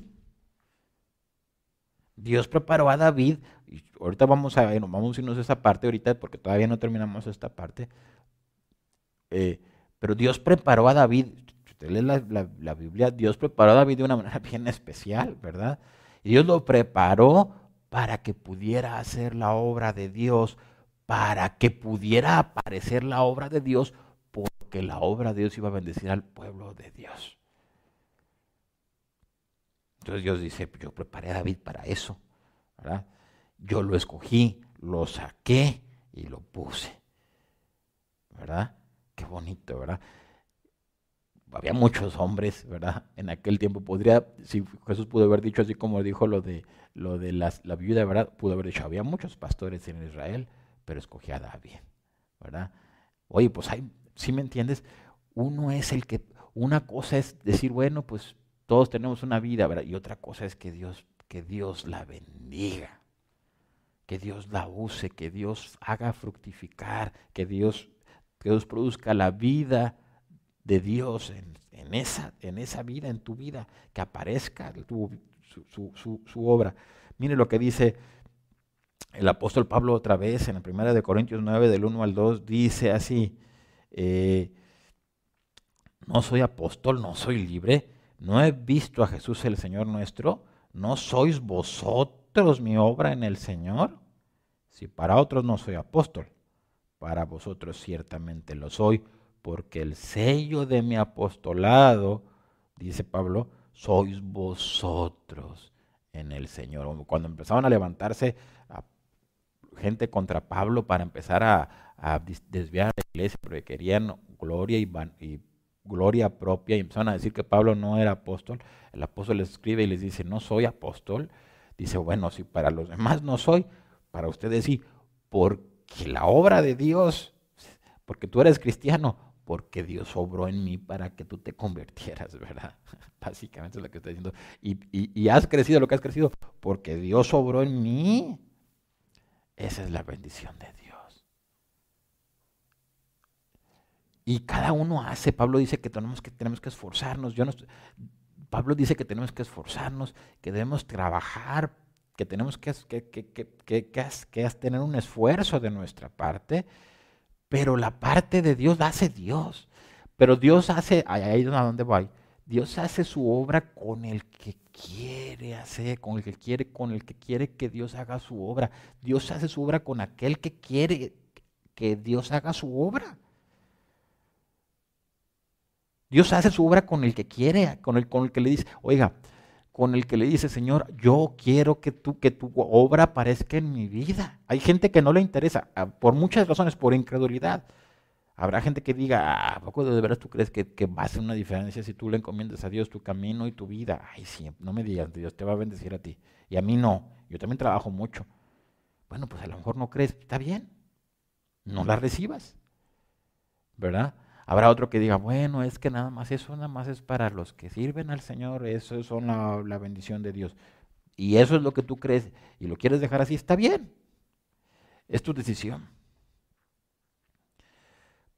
Dios preparó a David, y ahorita vamos a, bueno, vamos a irnos a esa parte ahorita porque todavía no terminamos esta parte. Eh, pero Dios preparó a David usted lee la, Biblia, Dios preparó a David de una manera bien especial, ¿verdad? Y Dios lo preparó para que pudiera hacer la obra de Dios, para que pudiera aparecer la obra de Dios, porque la obra de Dios iba a bendecir al pueblo de Dios. Entonces Dios dice, yo preparé a David para eso, ¿verdad? Yo lo escogí, lo saqué y lo puse, ¿verdad? Qué bonito, ¿verdad? Había muchos hombres, ¿verdad? En aquel tiempo podría, si Jesús pudo haber dicho así como dijo lo de, lo de la viuda, ¿verdad? Pudo haber dicho, había muchos pastores en Israel, pero escogí a David, ¿verdad? Oye, pues hay, si me entiendes, uno es el que, una cosa es decir, bueno, pues todos tenemos una vida, ¿verdad? Y otra cosa es que Dios, que Dios la bendiga, que Dios la use, que Dios haga fructificar, que Dios que Dios produzca la vida de Dios en, esa, en esa vida, en tu vida, que aparezca su, obra. Mire lo que dice el apóstol Pablo otra vez en la primera de Corintios 9, del 1 al 2, dice así, eh, no soy apóstol, no soy libre, no he visto a Jesús el Señor nuestro, no sois vosotros mi obra en el Señor. Si para otros no soy apóstol, para vosotros ciertamente lo soy, porque el sello de mi apostolado, dice Pablo, sois vosotros en el Señor. Cuando empezaban a levantarse gente contra Pablo para empezar a, desviar a la iglesia, porque querían gloria y, y gloria propia y empezaron a decir que Pablo no era apóstol, el apóstol les escribe y les dice, no soy apóstol. Dice, bueno, si para los demás no soy, para ustedes sí, porque la obra de Dios, porque tú eres cristiano, porque Dios obró en mí para que tú te convirtieras, ¿verdad? Básicamente es lo que está diciendo. Y, y, has crecido lo que has crecido, porque Dios obró en mí. Esa es la bendición de Dios. Y cada uno hace, Pablo dice que tenemos que, tenemos que esforzarnos. Yo no, Pablo dice que tenemos que esforzarnos, que debemos trabajar, que tenemos que, que, que, que tener un esfuerzo de nuestra parte pero la parte de Dios la hace Dios. Pero Dios hace, ahí es donde voy, Dios hace su obra con el que quiere hacer, con el que quiere, con el que quiere que Dios haga su obra. Dios hace su obra con aquel que quiere que Dios haga su obra. Dios hace su obra con el que quiere, con el, con el que le dice, oiga, con el que le dice, Señor, yo quiero que, tú, que tu obra aparezca en mi vida. Hay gente que no le interesa, ah, por muchas razones, por incredulidad. Habrá gente que diga, ah, ¿a poco de veras tú crees que, que va a hacer una diferencia si tú le encomiendas a Dios tu camino y tu vida? Ay, sí, no me digas, Dios te va a bendecir a ti. Y a mí no, yo también trabajo mucho. Bueno, pues a lo mejor no crees, está bien, no la recibas, ¿verdad? Habrá otro que diga, bueno, es que nada más eso nada más es para los que sirven al Señor, eso es la, la bendición de Dios. Y eso es lo que tú crees y lo quieres dejar así, está bien. Es tu decisión.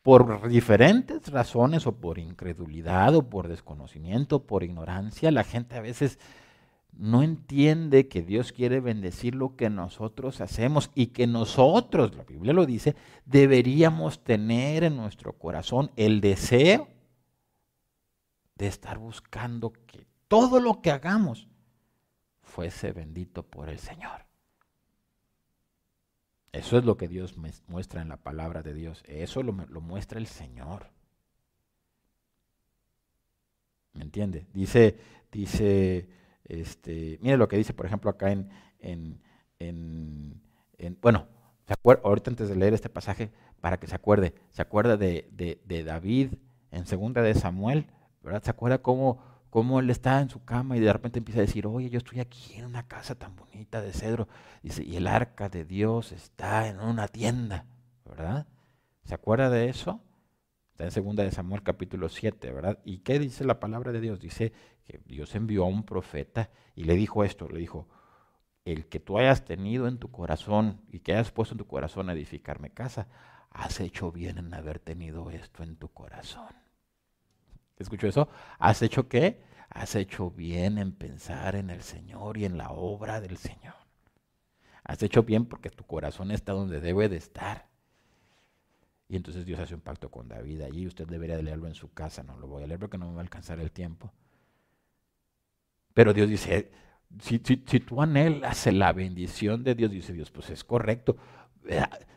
Por diferentes razones o por incredulidad o por desconocimiento, por ignorancia, la gente a veces no entiende que Dios quiere bendecir lo que nosotros hacemos y que nosotros, la Biblia lo dice, deberíamos tener en nuestro corazón el deseo de estar buscando que todo lo que hagamos fuese bendito por el Señor. Eso es lo que Dios muestra en la palabra de Dios. Eso lo, muestra el Señor. ¿Me entiende? Dice, dice este, mire lo que dice, por ejemplo, acá en, en, en, bueno, ahorita antes de leer este pasaje, para que se acuerde, se acuerda de, de, David en segunda de Samuel, ¿verdad? Se acuerda cómo, cómo él está en su cama y de repente empieza a decir, oye, yo estoy aquí en una casa tan bonita de cedro, dice, y el arca de Dios está en una tienda, ¿verdad? ¿Se acuerda de eso? Está en segunda de Samuel capítulo 7, ¿verdad? ¿Y qué dice la palabra de Dios? Dice que Dios envió a un profeta y le dijo esto, le dijo, el que tú hayas tenido en tu corazón y que hayas puesto en tu corazón a edificarme casa, has hecho bien en haber tenido esto en tu corazón. ¿Escuchó eso? ¿Has hecho qué? Has hecho bien en pensar en el Señor y en la obra del Señor. Has hecho bien porque tu corazón está donde debe de estar. Y entonces Dios hace un pacto con David allí. Usted debería leerlo en su casa. No lo voy a leer porque no me va a alcanzar el tiempo. Pero Dios dice, si, tú anhelas la bendición de Dios, dice Dios, pues es correcto.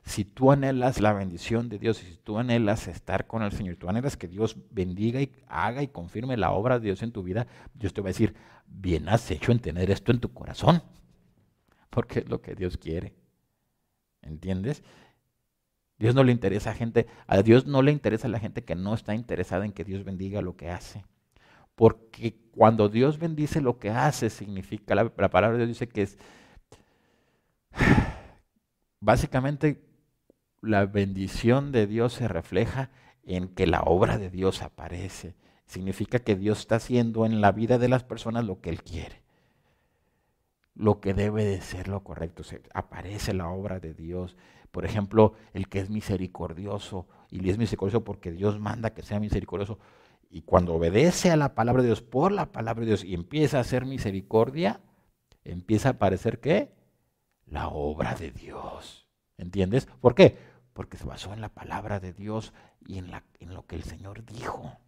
Si tú anhelas la bendición de Dios, si tú anhelas estar con el Señor, tú anhelas que Dios bendiga y haga y confirme la obra de Dios en tu vida, Dios te va a decir, bien has hecho en tener esto en tu corazón, porque es lo que Dios quiere. ¿Entiendes? Dios no le interesa a gente, a Dios no le interesa a la gente que no está interesada en que Dios bendiga lo que hace. Porque cuando Dios bendice lo que hace, significa, la, palabra de Dios dice que es, básicamente la bendición de Dios se refleja en que la obra de Dios aparece. Significa que Dios está haciendo en la vida de las personas lo que Él quiere. Lo que debe de ser lo correcto. Se, aparece la obra de Dios. Por ejemplo, el que es misericordioso, y es misericordioso porque Dios manda que sea misericordioso. Y cuando obedece a la palabra de Dios por la palabra de Dios y empieza a hacer misericordia, empieza a aparecer qué? La obra de Dios. ¿Entiendes? ¿Por qué? Porque se basó en la palabra de Dios y en, lo que el Señor dijo.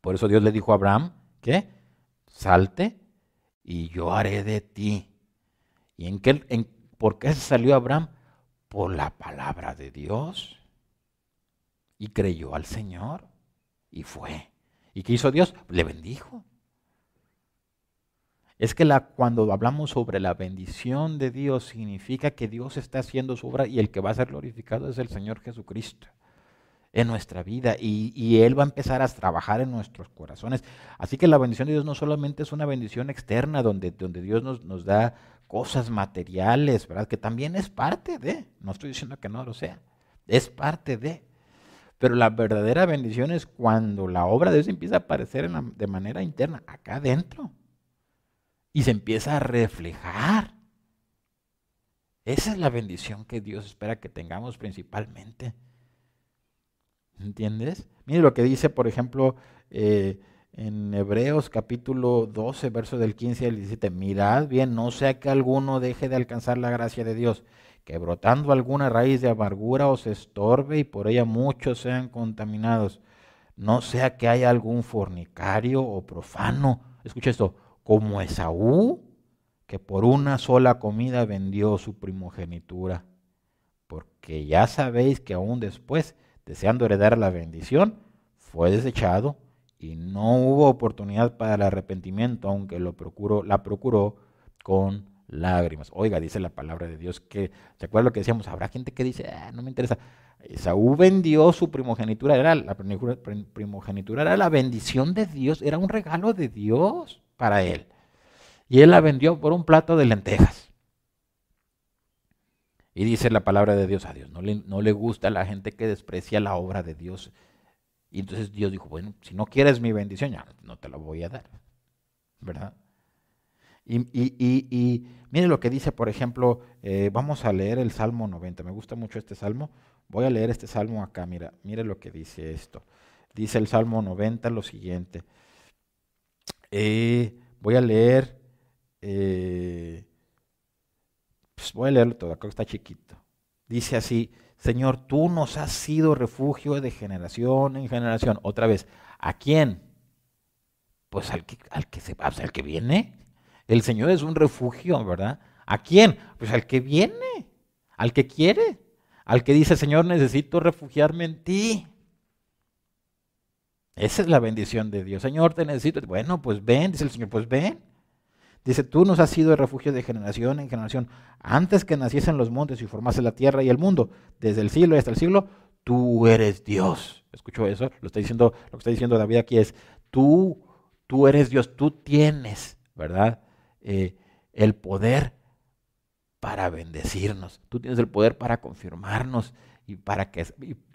Por eso Dios le dijo a Abraham, ¿qué? Salte y yo haré de ti. ¿Y en qué, en, por qué salió Abraham? Por la palabra de Dios. Y creyó al Señor y fue. ¿Y qué hizo Dios? Le bendijo. Es que la, cuando hablamos sobre la bendición de Dios significa que Dios está haciendo su obra y el que va a ser glorificado es el Señor Jesucristo en nuestra vida y, Él va a empezar a trabajar en nuestros corazones. Así que la bendición de Dios no solamente es una bendición externa donde, donde Dios nos, nos da cosas materiales, ¿verdad? Que también es parte de, no estoy diciendo que no lo sea, es parte de. Pero la verdadera bendición es cuando la obra de Dios empieza a aparecer de manera interna, acá adentro, y se empieza a reflejar. Esa es la bendición que Dios espera que tengamos principalmente. ¿Entiendes? Mire lo que dice, por ejemplo, eh, en Hebreos capítulo 12, verso del 15 al 17. Mirad bien, no sea que alguno deje de alcanzar la gracia de Dios, que brotando alguna raíz de amargura os estorbe y por ella muchos sean contaminados. No sea que haya algún fornicario o profano. Escucha esto, como Esaú, que por una sola comida vendió su primogenitura. Porque ya sabéis que aún después deseando heredar la bendición, fue desechado y no hubo oportunidad para el arrepentimiento, aunque lo procuró, la procuró con lágrimas. Oiga, dice la palabra de Dios que, ¿se acuerdan lo que decíamos? Habrá gente que dice, ah, no me interesa. Saúl vendió su primogenitura, era la primogenitura era la bendición de Dios, era un regalo de Dios para él. Y él la vendió por un plato de lentejas. Y dice la palabra de Dios a Dios. No le, no le gusta a la gente que desprecia la obra de Dios. Y entonces Dios dijo, bueno, si no quieres mi bendición, ya no te la voy a dar. ¿Verdad? Y, y, mire lo que dice, por ejemplo, eh, vamos a leer el Salmo 90. Me gusta mucho este Salmo. Voy a leer este Salmo acá. Mira, mire lo que dice esto. Dice el Salmo 90 lo siguiente. Eh, voy a leer eh, pues voy a leerlo todo, acá está chiquito. Dice así, Señor, tú nos has sido refugio de generación en generación. Otra vez, ¿a quién? Pues al que, al que se va, al que viene. El Señor es un refugio, ¿verdad? ¿A quién? Pues al que viene, al que quiere, al que dice, Señor, necesito refugiarme en ti. Esa es la bendición de Dios. Señor, te necesito. Bueno, pues ven, dice el Señor, pues ven. Dice, tú nos has sido refugio de generación en generación. Antes que naciesen los montes y formase la tierra y el mundo, desde el siglo y hasta el siglo, tú eres Dios. ¿Escuchó eso? Lo está diciendo, lo que está diciendo David aquí es, tú, tú eres Dios, tú tienes, ¿verdad? Eh, el poder para bendecirnos. Tú tienes el poder para confirmarnos y para que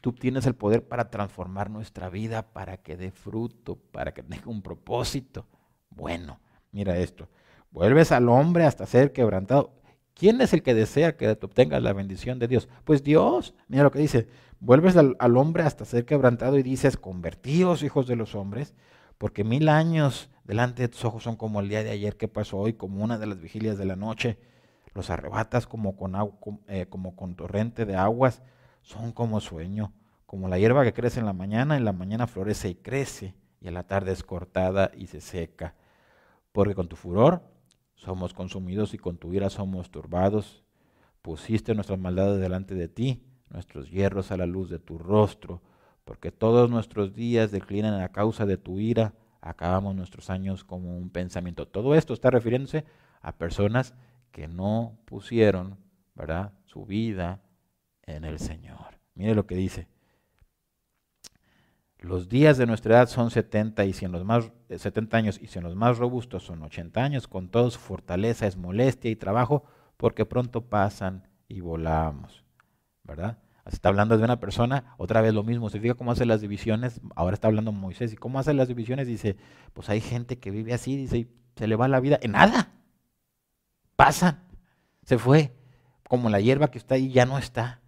tú tienes el poder para transformar nuestra vida, para que dé fruto, para que tenga un propósito. Bueno, mira esto. Vuelves al hombre hasta ser quebrantado. ¿Quién es el que desea que obtengas la bendición de Dios? Pues Dios. Mira lo que dice. Vuelves al, hombre hasta ser quebrantado y dices, convertidos hijos de los hombres, porque mil años delante de tus ojos son como el día de ayer que pasó hoy, como una de las vigilias de la noche. Los arrebatas como con, eh, como con torrente de aguas, son como sueño, como la hierba que crece en la mañana, en la mañana florece y crece, y a la tarde es cortada y se seca. Porque con tu furor somos consumidos y con tu ira somos turbados. Pusiste nuestras maldades delante de ti, nuestros hierros a la luz de tu rostro, porque todos nuestros días declinan a causa de tu ira, acabamos nuestros años como un pensamiento. Todo esto está refiriéndose a personas que no pusieron, ¿verdad?, su vida en el Señor. Mire lo que dice. Los días de nuestra edad son 70 y si en los más 70 eh, años y si en los más robustos son 80 años, con toda su fortaleza es molestia y trabajo, porque pronto pasan y volamos, ¿verdad? Está hablando de una persona, otra vez lo mismo, se fija cómo hace las divisiones, ahora está hablando Moisés, y cómo hace las divisiones, dice, pues hay gente que vive así, dice, se le va la vida en nada. pasan, se fue, como la hierba que está ahí ya no está.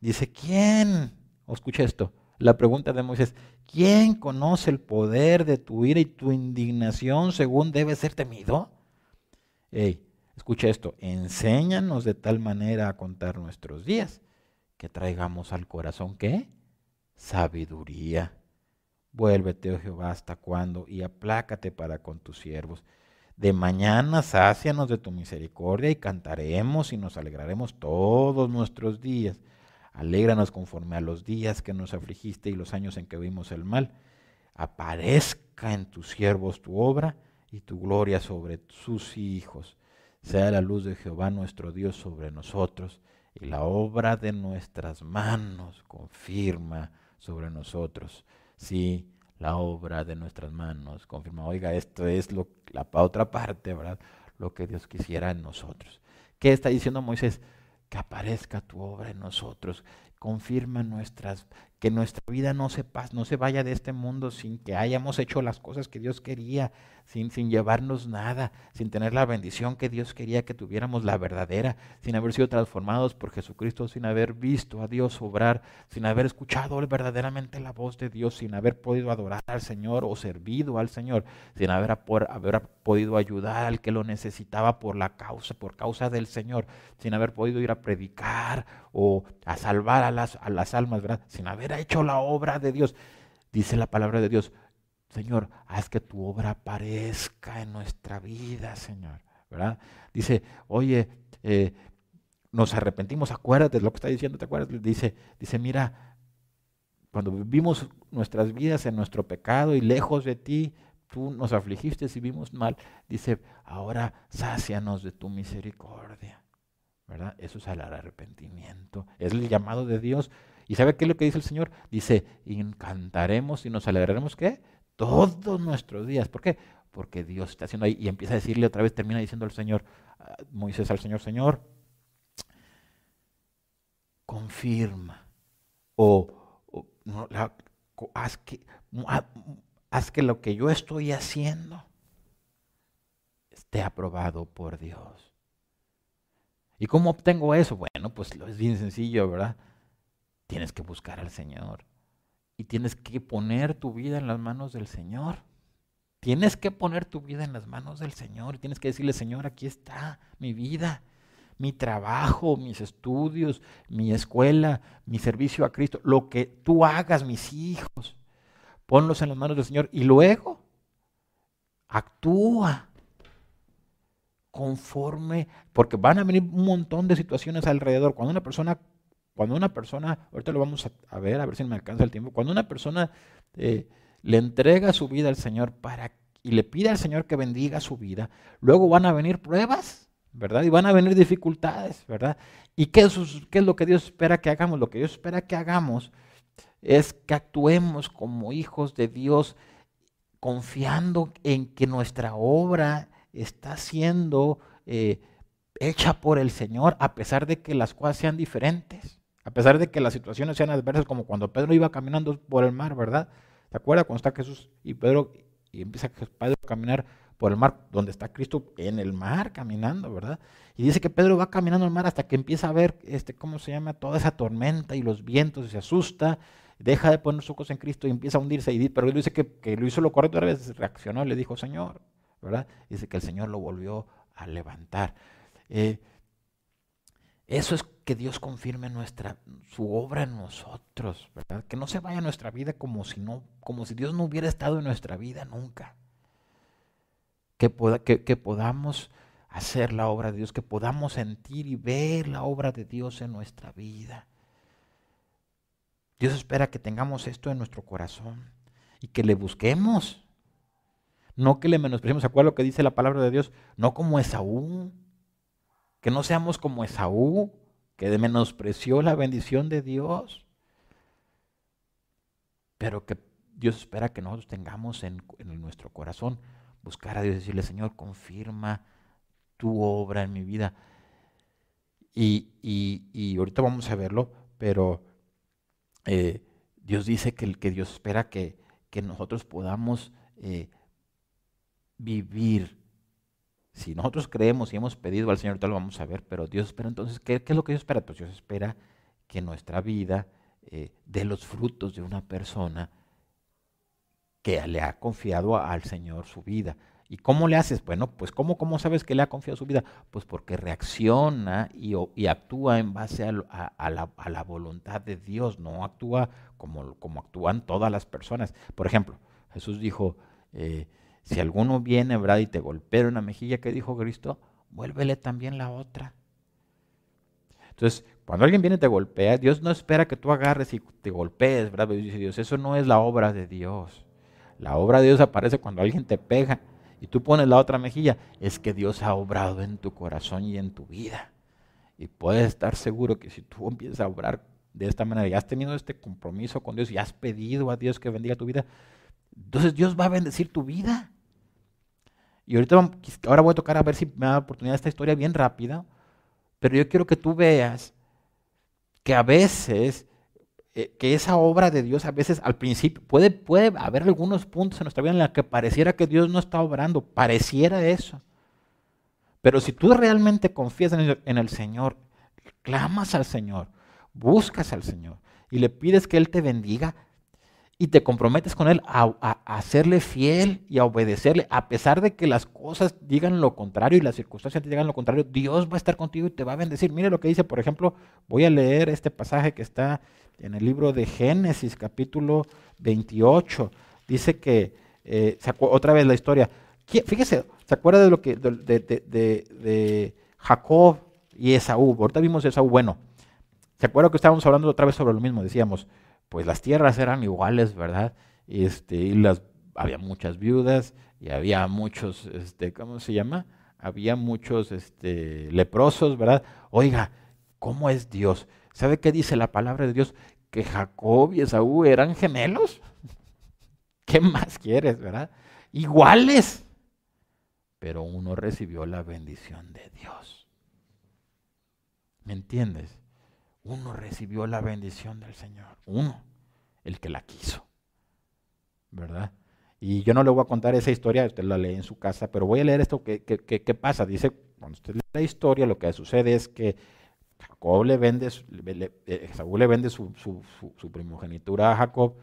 Dice, ¿quién? O escucha esto, la pregunta de Moisés, ¿quién conoce el poder de tu ira y tu indignación según debe ser temido? Hey, escucha esto, enséñanos de tal manera a contar nuestros días que traigamos al corazón qué? Sabiduría. Vuélvete, oh Jehová, hasta cuándo y aplácate para con tus siervos. De mañana sácianos de tu misericordia y cantaremos y nos alegraremos todos nuestros días. Alégranos conforme a los días que nos afligiste y los años en que vimos el mal. Aparezca en tus siervos tu obra y tu gloria sobre sus hijos. Sea la luz de Jehová nuestro Dios sobre nosotros y la obra de nuestras manos confirma sobre nosotros. Sí, la obra de nuestras manos confirma. Oiga, esto es lo, la otra parte, ¿verdad? Lo que Dios quisiera en nosotros. ¿Qué está diciendo Moisés? Que aparezca tu obra en nosotros. Confirma nuestras, que nuestra vida no se, no se vaya de este mundo sin que hayamos hecho las cosas que Dios quería, sin, sin llevarnos nada, sin tener la bendición que Dios quería que tuviéramos, la verdadera, sin haber sido transformados por Jesucristo, sin haber visto a Dios obrar, sin haber escuchado verdaderamente la voz de Dios, sin haber podido adorar al Señor o servido al Señor, sin haber, haber podido ayudar al que lo necesitaba por la causa, por causa del Señor, sin haber podido ir a predicar o a salvar a las, a las almas, ¿verdad? Sin haber hecho la obra de Dios. Dice la palabra de Dios, Señor, haz que tu obra aparezca en nuestra vida, Señor. ¿verdad? Dice, oye, eh, nos arrepentimos, acuérdate de lo que está diciendo, ¿te acuerdas? Dice, dice, mira, cuando vivimos nuestras vidas en nuestro pecado y lejos de ti, tú nos afligiste y vimos mal. Dice, ahora sácianos de tu misericordia. ¿Verdad? Eso es el arrepentimiento. Es el llamado de Dios ¿Y sabe qué es lo que dice el Señor? Dice, y cantaremos y nos alegraremos, ¿qué? Todos nuestros días. ¿Por qué? Porque Dios está haciendo ahí y empieza a decirle otra vez, termina diciendo al Señor, Moisés al Señor, Señor, confirma o, haz, que, haz que lo que yo estoy haciendo esté aprobado por Dios. ¿Y cómo obtengo eso? Bueno, pues es bien sencillo, ¿verdad? tienes que buscar al Señor. Y tienes que poner tu vida en las manos del Señor. Tienes que poner tu vida en las manos del Señor. Tienes que decirle, Señor, aquí está mi vida, mi trabajo, mis estudios, mi escuela, mi servicio a Cristo. Lo que tú hagas, mis hijos, ponlos en las manos del Señor. Y luego, actúa conforme, porque van a venir un montón de situaciones alrededor. Cuando una persona cuando una persona, ahorita lo vamos a, ver, a ver si me alcanza el tiempo, cuando una persona eh, le entrega su vida al Señor para, y le pide al Señor que bendiga su vida, luego van a venir pruebas, ¿verdad? Y van a venir dificultades, ¿verdad? ¿Y qué es, qué es lo que Dios espera que hagamos? Lo que Dios espera que hagamos es que actuemos como hijos de Dios, confiando en que nuestra obra está siendo eh, hecha por el Señor, a pesar de que las cosas sean diferentes. A pesar de que las situaciones sean adversas, como cuando Pedro iba caminando por el mar, ¿verdad? ¿Te acuerdas cuando está Jesús y Pedro y empieza Pedro a caminar por el mar, donde está Cristo en el mar caminando, ¿verdad? Y dice que Pedro va caminando al mar hasta que empieza a ver, este, ¿cómo se llama? Toda esa tormenta y los vientos, y se asusta, deja de poner sus ojos en Cristo y empieza a hundirse. Pero él dice que, que lo hizo lo correcto, otra vez reaccionó le dijo, Señor, Dice que el Señor lo volvió a levantar. Eh, eso es que Dios confirme nuestra, su obra en nosotros, ¿verdad? Que no se vaya nuestra vida como si, no, como si Dios no hubiera estado en nuestra vida nunca. Que, que, podamos hacer la obra de Dios, que podamos sentir y ver la obra de Dios en nuestra vida. Dios espera que tengamos esto en nuestro corazón y que le busquemos. No que le menospreciemos. ¿Se acuerda lo que dice la palabra de Dios? No como Esaú que no seamos como Esaú, que menospreció la bendición de Dios. Pero que Dios espera que nosotros tengamos en, nuestro corazón buscar a Dios y decirle, Señor, confirma tu obra en mi vida. Y, ahorita vamos a verlo, pero eh, Dios dice que, que, Dios espera que, nosotros podamos eh, vivir si nosotros creemos y hemos pedido al Señor, tal lo vamos a ver, pero Dios espera entonces, ¿qué, es lo que Dios espera? Pues Dios espera que nuestra vida eh, dé los frutos de una persona que le ha confiado al Señor su vida. ¿Y cómo le haces? Bueno, pues ¿cómo, cómo sabes que le ha confiado su vida? Pues porque reacciona y, actúa en base a, la, voluntad de Dios, no actúa como, como, actúan todas las personas. Por ejemplo, Jesús dijo, eh, si alguno viene ¿verdad? y te golpea una mejilla, ¿qué dijo Cristo? Vuélvele también la otra. Entonces, cuando alguien viene y te golpea, Dios no espera que tú agarres y te golpees, ¿verdad? Dice Dios, eso no es la obra de Dios. La obra de Dios aparece cuando alguien te pega y tú pones la otra mejilla, es que Dios ha obrado en tu corazón y en tu vida. Y puedes estar seguro que si tú empiezas a obrar de esta manera, y has tenido este compromiso con Dios y has pedido a Dios que bendiga tu vida, entonces Dios va a bendecir tu vida. Y ahorita ahora voy a tocar a ver si me da oportunidad esta historia bien rápida, pero yo quiero que tú veas que a veces eh, que esa obra de Dios a veces al principio puede, puede haber algunos puntos en nuestra vida en los que pareciera que Dios no está obrando, pareciera eso. Pero si tú realmente confías en el, Señor, clamas al Señor, buscas al Señor y le pides que Él te bendiga, y te comprometes con Él a, a, serle fiel y a obedecerle, a pesar de que las cosas digan lo contrario y las circunstancias te digan lo contrario, Dios va a estar contigo y te va a bendecir. Mire lo que dice, por ejemplo, voy a leer este pasaje que está en el libro de Génesis, capítulo 28. Dice que, eh, otra vez la historia, fíjese, ¿se acuerda de lo que, de, de, Jacob y Esaú? Ahorita vimos Esaú, bueno, ¿se acuerda que estábamos hablando otra vez sobre lo mismo? Decíamos, pues las tierras eran iguales, ¿verdad? Este, y las, había muchas viudas y había muchos, este, ¿cómo se llama? Había muchos este, leprosos, ¿verdad? Oiga, ¿cómo es Dios? ¿Sabe qué dice la palabra de Dios? Que Jacob y Esaú eran gemelos. ¿Qué más quieres, verdad? Iguales. Pero uno recibió la bendición de Dios. ¿Me entiendes? Uno recibió la bendición del Señor. Uno, el que la quiso. ¿Verdad? Y yo no le voy a contar esa historia, usted la lee en su casa, pero voy a leer esto. ¿Qué, pasa? Dice, cuando usted lee la historia, lo que sucede es que Jacob le vende, eh, Saúl le vende su, primogenitura a Jacob,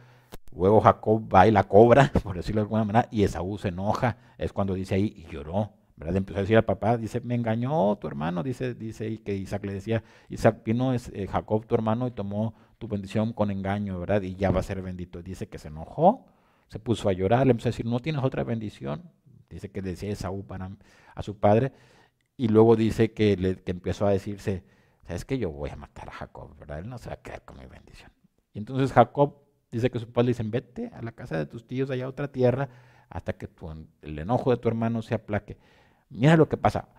luego Jacob va y la cobra, por decirlo de alguna manera, y Esaú se enoja, es cuando dice ahí, y lloró, empezó a decir al papá, dice, me engañó tu hermano, dice, dice que Isaac le decía, Isaac vino es, eh, Jacob tu hermano y tomó tu bendición con engaño, ¿verdad? Y ya va a ser bendito. Dice que se enojó, se puso a llorar, le empezó a decir, no tienes otra bendición. Dice que decía Esaú para, a su padre, y luego dice que, le, que empezó a decirse, ¿sabes que Yo voy a matar a Jacob, ¿verdad? Él no se va a quedar con mi bendición. Y entonces Jacob dice que su padre le dice, vete a la casa de tus tíos allá a otra tierra hasta que el enojo de tu hermano se aplaque. Mira lo que pasa.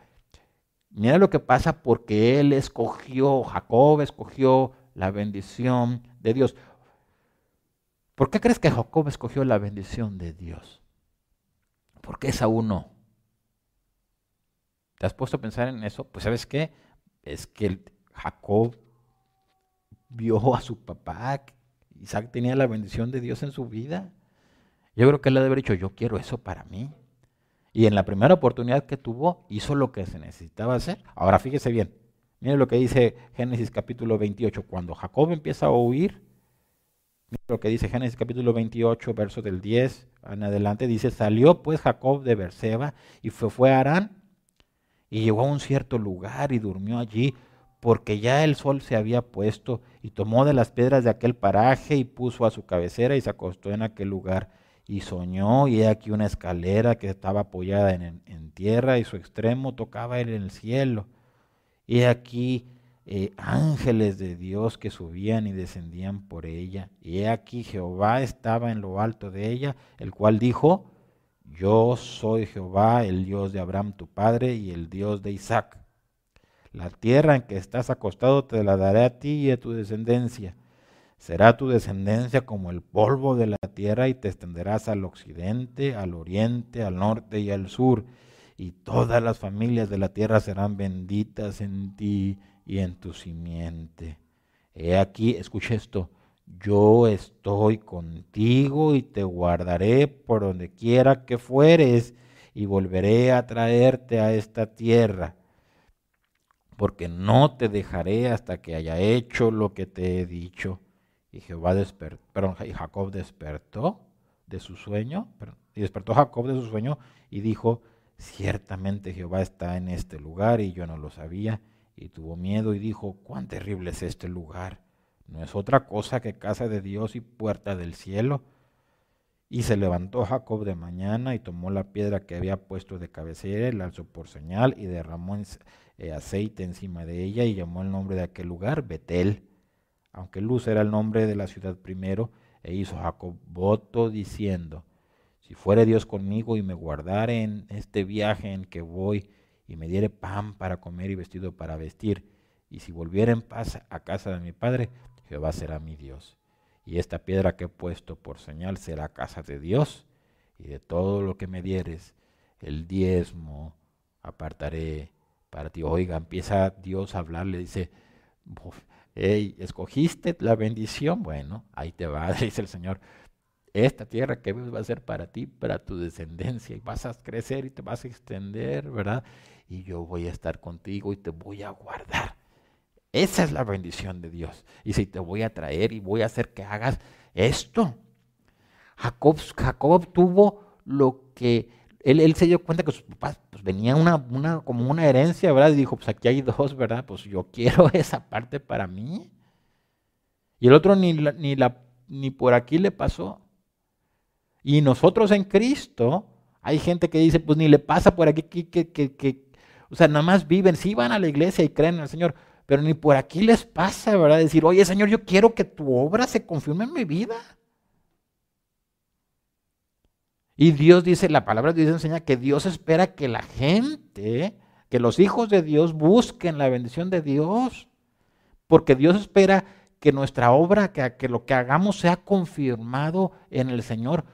Mira lo que pasa porque él escogió, Jacob escogió la bendición de Dios. ¿Por qué crees que Jacob escogió la bendición de Dios? ¿Por qué Esaú no? ¿Te has puesto a pensar en eso? Pues sabes qué? Es que Jacob vio a su papá, Isaac tenía la bendición de Dios en su vida. Yo creo que él le debe haber dicho, yo quiero eso para mí. Y en la primera oportunidad que tuvo, hizo lo que se necesitaba hacer. Ahora fíjese bien, mire lo que dice Génesis capítulo 28. Cuando Jacob empieza a huir, mire lo que dice Génesis capítulo 28, verso del 10 en adelante, dice, salió pues Jacob de Berseba y fue, fue a Arán y llegó a un cierto lugar y durmió allí porque ya el sol se había puesto y tomó de las piedras de aquel paraje y puso a su cabecera y se acostó en aquel lugar y soñó y he aquí una escalera que estaba apoyada en, tierra y su extremo tocaba en el cielo. Y aquí eh, ángeles de Dios que subían y descendían por ella. Y he aquí Jehová estaba en lo alto de ella, el cual dijo, yo soy Jehová, el Dios de Abraham tu padre y el Dios de Isaac. La tierra en que estás acostado te la daré a ti y a tu descendencia Será tu descendencia como el polvo de la tierra y te extenderás al occidente, al oriente, al norte y al sur. Y todas las familias de la tierra serán benditas en ti y en tu simiente. He aquí, escucha esto, yo estoy contigo y te guardaré por donde quiera que fueres y volveré a traerte a esta tierra, porque no te dejaré hasta que haya hecho lo que te he dicho. Y Jehová perdón, y Jacob despertó de su sueño, y despertó Jacob de su sueño y dijo, ciertamente Jehová está en este lugar y yo no lo sabía. Y tuvo miedo y dijo, cuán terrible es este lugar. No es otra cosa que casa de Dios y puerta del cielo. Y se levantó Jacob de mañana y tomó la piedra que había puesto de cabecera la alzó por señal y derramó eh, aceite encima de ella y llamó el nombre de aquel lugar Betel, aunque Luz era el nombre de la ciudad primero, e hizo Jacob voto diciendo, si fuere Dios conmigo y me guardare en este viaje en que voy y me diere pan para comer y vestido para vestir, y si volviera en paz a casa de mi padre, Jehová será mi Dios y esta piedra que he puesto por señal será casa de Dios, y de todo lo que me dieres, el diezmo apartaré para ti. Oiga, empieza Dios a hablar, le dice, hey, ¿escogiste la bendición? Bueno, ahí te va, dice el Señor. Esta tierra que ves va a ser para ti, para tu descendencia, y vas a crecer y te vas a extender, ¿verdad? Y yo voy a estar contigo y te voy a guardar. Esa es la bendición de Dios. Y si te voy a traer y voy a hacer que hagas esto. Jacob, Jacob tuvo lo que él, se dio cuenta que sus papás pues, venía una, como una herencia, ¿verdad? Y dijo, pues aquí hay dos, ¿verdad? Pues yo quiero esa parte para mí. Y el otro ni, ni, ni por aquí le pasó. Y nosotros en Cristo, hay gente que dice, pues ni le pasa por aquí, que, que, que, que o sea, nada más viven, sí van a la iglesia y creen en el Señor, pero ni por aquí les pasa, ¿verdad? Decir, oye Señor, yo quiero que tu obra se confirme en mi vida. Y Dios dice, la palabra de Dios enseña que Dios espera que la gente, que los hijos de Dios busquen la bendición de Dios. Porque Dios espera que nuestra obra, que, que lo que hagamos sea confirmado en el Señor.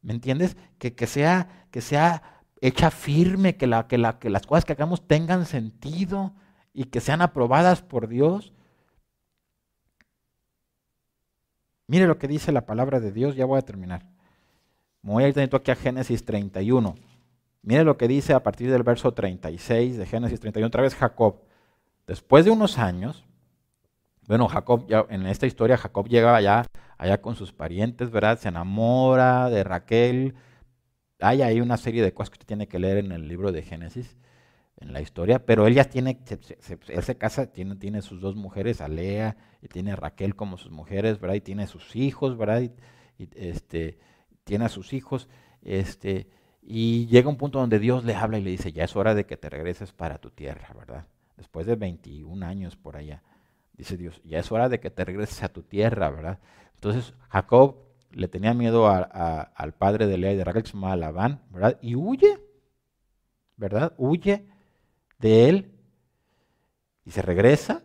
¿Me entiendes? Que, que, sea, que sea hecha firme, que, la, que, la, que las cosas que hagamos tengan sentido y que sean aprobadas por Dios. Mire lo que dice la palabra de Dios, ya voy a terminar. Voy a ir aquí a Génesis 31. Mire lo que dice a partir del verso 36 de Génesis 31, otra vez Jacob. Después de unos años, bueno, Jacob, ya, en esta historia Jacob llega allá, allá con sus parientes, ¿verdad? Se enamora de Raquel. Hay ahí una serie de cosas que usted tiene que leer en el libro de Génesis en la historia, pero él ya tiene, él se casa, tiene, tiene sus dos mujeres, a Lea, y tiene a Raquel como sus mujeres, ¿verdad? Y tiene sus hijos, ¿verdad? Y, este, tiene a sus hijos, este, y llega un punto donde Dios le habla y le dice, ya es hora de que te regreses para tu tierra, ¿verdad? Después de 21 años por allá, dice Dios, ya es hora de que te regreses a tu tierra, ¿verdad? Entonces Jacob le tenía miedo al padre de Lea y de Raquel, que se llamaba Labán, ¿verdad? Y huye, ¿verdad? Huye de él y se regresa,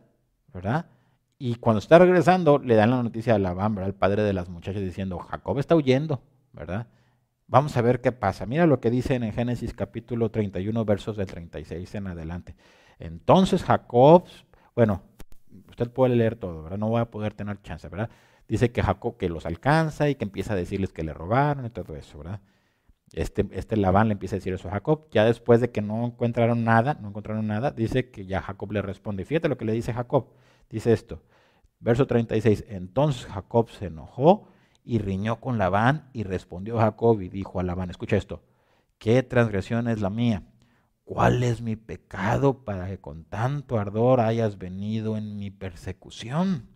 ¿verdad? Y cuando está regresando, le dan la noticia a Labán, ¿verdad? El padre de las muchachas diciendo, Jacob está huyendo, ¿verdad? Vamos a ver qué pasa. Mira lo que dice en Génesis capítulo 31, versos del 36 en adelante. Entonces Jacob, bueno, usted puede leer todo, ¿verdad? No voy a poder tener chance, ¿verdad? Dice que Jacob que los alcanza y que empieza a decirles que le robaron y todo eso, ¿verdad? Este, este Labán le empieza a decir eso a Jacob. Ya después de que no encontraron nada, no encontraron nada, dice que ya Jacob le responde. Fíjate lo que le dice Jacob. Dice esto, verso 36. Entonces Jacob se enojó y riñó con Labán y respondió Jacob y dijo a Labán, escucha esto, ¿qué transgresión es la mía? ¿Cuál es mi pecado para que con tanto ardor hayas venido en mi persecución?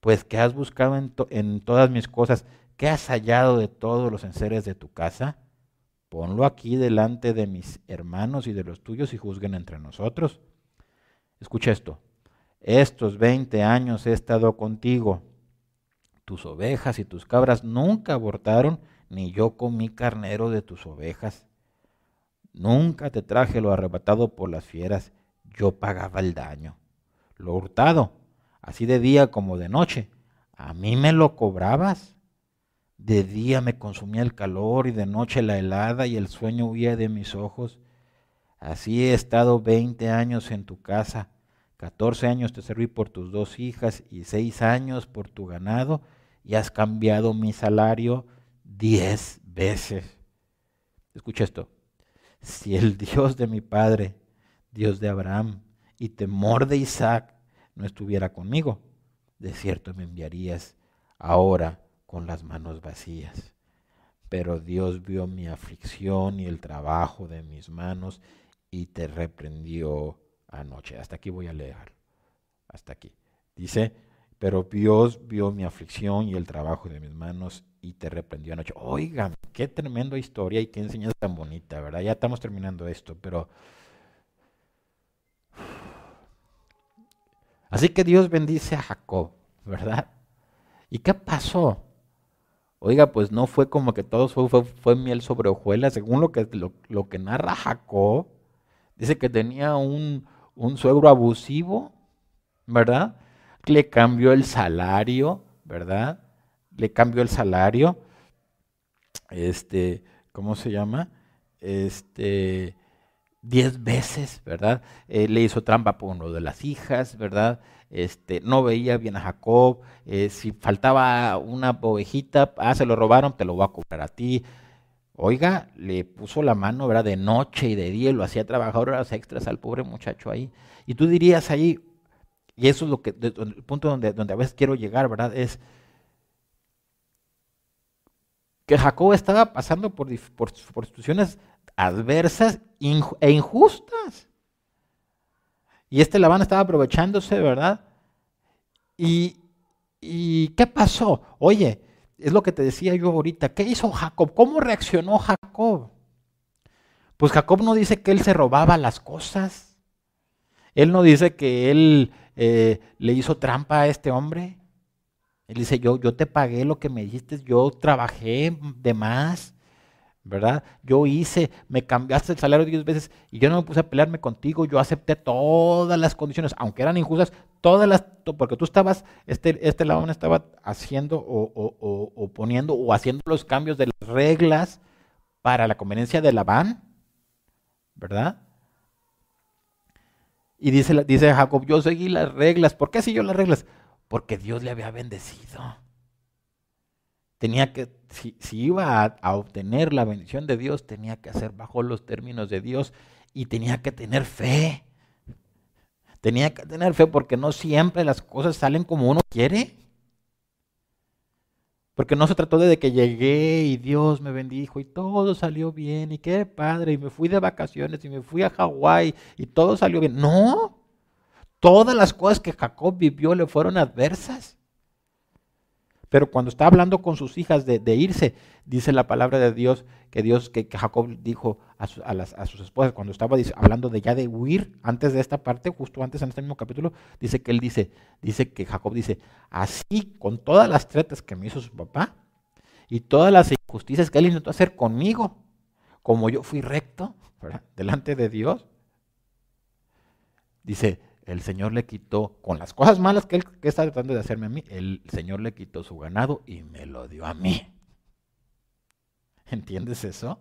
Pues que has buscado en, en todas mis cosas ¿Qué has hallado de todos los enseres de tu casa? Ponlo aquí delante de mis hermanos y de los tuyos y juzguen entre nosotros. Escucha esto. Estos 20 años he estado contigo. Tus ovejas y tus cabras nunca abortaron, ni yo comí carnero de tus ovejas. Nunca te traje lo arrebatado por las fieras, yo pagaba el daño. Lo hurtado, así de día como de noche, a mí me lo cobrabas. De día me consumía el calor y de noche la helada y el sueño huía de mis ojos. Así he estado veinte años en tu casa, catorce años te serví por tus dos hijas y seis años por tu ganado y has cambiado mi salario diez veces. Escucha esto, si el Dios de mi padre, Dios de Abraham y temor de Isaac no estuviera conmigo, de cierto me enviarías ahora con las manos vacías. Pero Dios vio mi aflicción y el trabajo de mis manos y te reprendió anoche. Hasta aquí voy a leer. Hasta aquí. Dice, pero Dios vio mi aflicción y el trabajo de mis manos y te reprendió anoche. Oigan, qué tremenda historia y qué enseñanza tan bonita, ¿verdad? Ya estamos terminando esto, pero... Así que Dios bendice a Jacob, ¿verdad? ¿Y qué pasó? Oiga, pues no fue como que todo fue, fue, miel sobre hojuelas, según lo que, lo, que narra Jacob, dice que tenía un, un suegro abusivo, ¿verdad? Le cambió el salario, ¿verdad? Le cambió el salario. Este, ¿cómo se llama? Este, diez veces, ¿verdad? Eh, le hizo trampa por uno de las hijas, ¿verdad? este, no veía bien a Jacob, eh, si faltaba una ovejita, ah, se lo robaron, te lo voy a cobrar a ti. Oiga, le puso la mano, ¿verdad? De noche y de día, lo hacía trabajar horas extras al pobre muchacho ahí. Y tú dirías ahí, y eso es lo que, el punto donde, donde a veces quiero llegar, ¿verdad? Es que Jacob estaba pasando por, por, por situaciones adversas e injustas. Y este Labán estaba aprovechándose, ¿verdad? Y, ¿Y qué pasó? Oye, es lo que te decía yo ahorita. ¿Qué hizo Jacob? ¿Cómo reaccionó Jacob? Pues Jacob no dice que él se robaba las cosas. Él no dice que él eh, le hizo trampa a este hombre. Él dice, yo, yo te pagué lo que me dijiste, yo trabajé de más. ¿verdad? Yo hice, me cambiaste el salario diez veces y yo no me puse a pelearme contigo, yo acepté todas las condiciones, aunque eran injustas, todas las, porque tú estabas, este, este Labán estaba haciendo o, poniendo o haciendo los cambios de las reglas para la conveniencia de Labán, ¿verdad? Y dice, dice Jacob, yo seguí las reglas. ¿Por qué siguió las reglas? Porque Dios le había bendecido tenía que, si, iba a, obtener la bendición de Dios, tenía que hacer bajo los términos de Dios y tenía que tener fe. Tenía que tener fe porque no siempre las cosas salen como uno quiere. Porque no se trató de que llegué y Dios me bendijo y todo salió bien y qué padre y me fui de vacaciones y me fui a Hawái y todo salió bien. No, todas las cosas que Jacob vivió le fueron adversas. Pero cuando está hablando con sus hijas de, irse, dice la palabra de Dios que Dios, que, Jacob dijo a, sus esposas, cuando estaba hablando de ya de huir, antes de esta parte, justo antes en este mismo capítulo, dice que él dice, dice que Jacob dice, así con todas las tretas que me hizo su papá y todas las injusticias que él intentó hacer conmigo, como yo fui recto delante de Dios, dice, el Señor le quitó, con las cosas malas que él que está tratando de hacerme a mí, el Señor le quitó su ganado y me lo dio a mí. ¿Entiendes eso?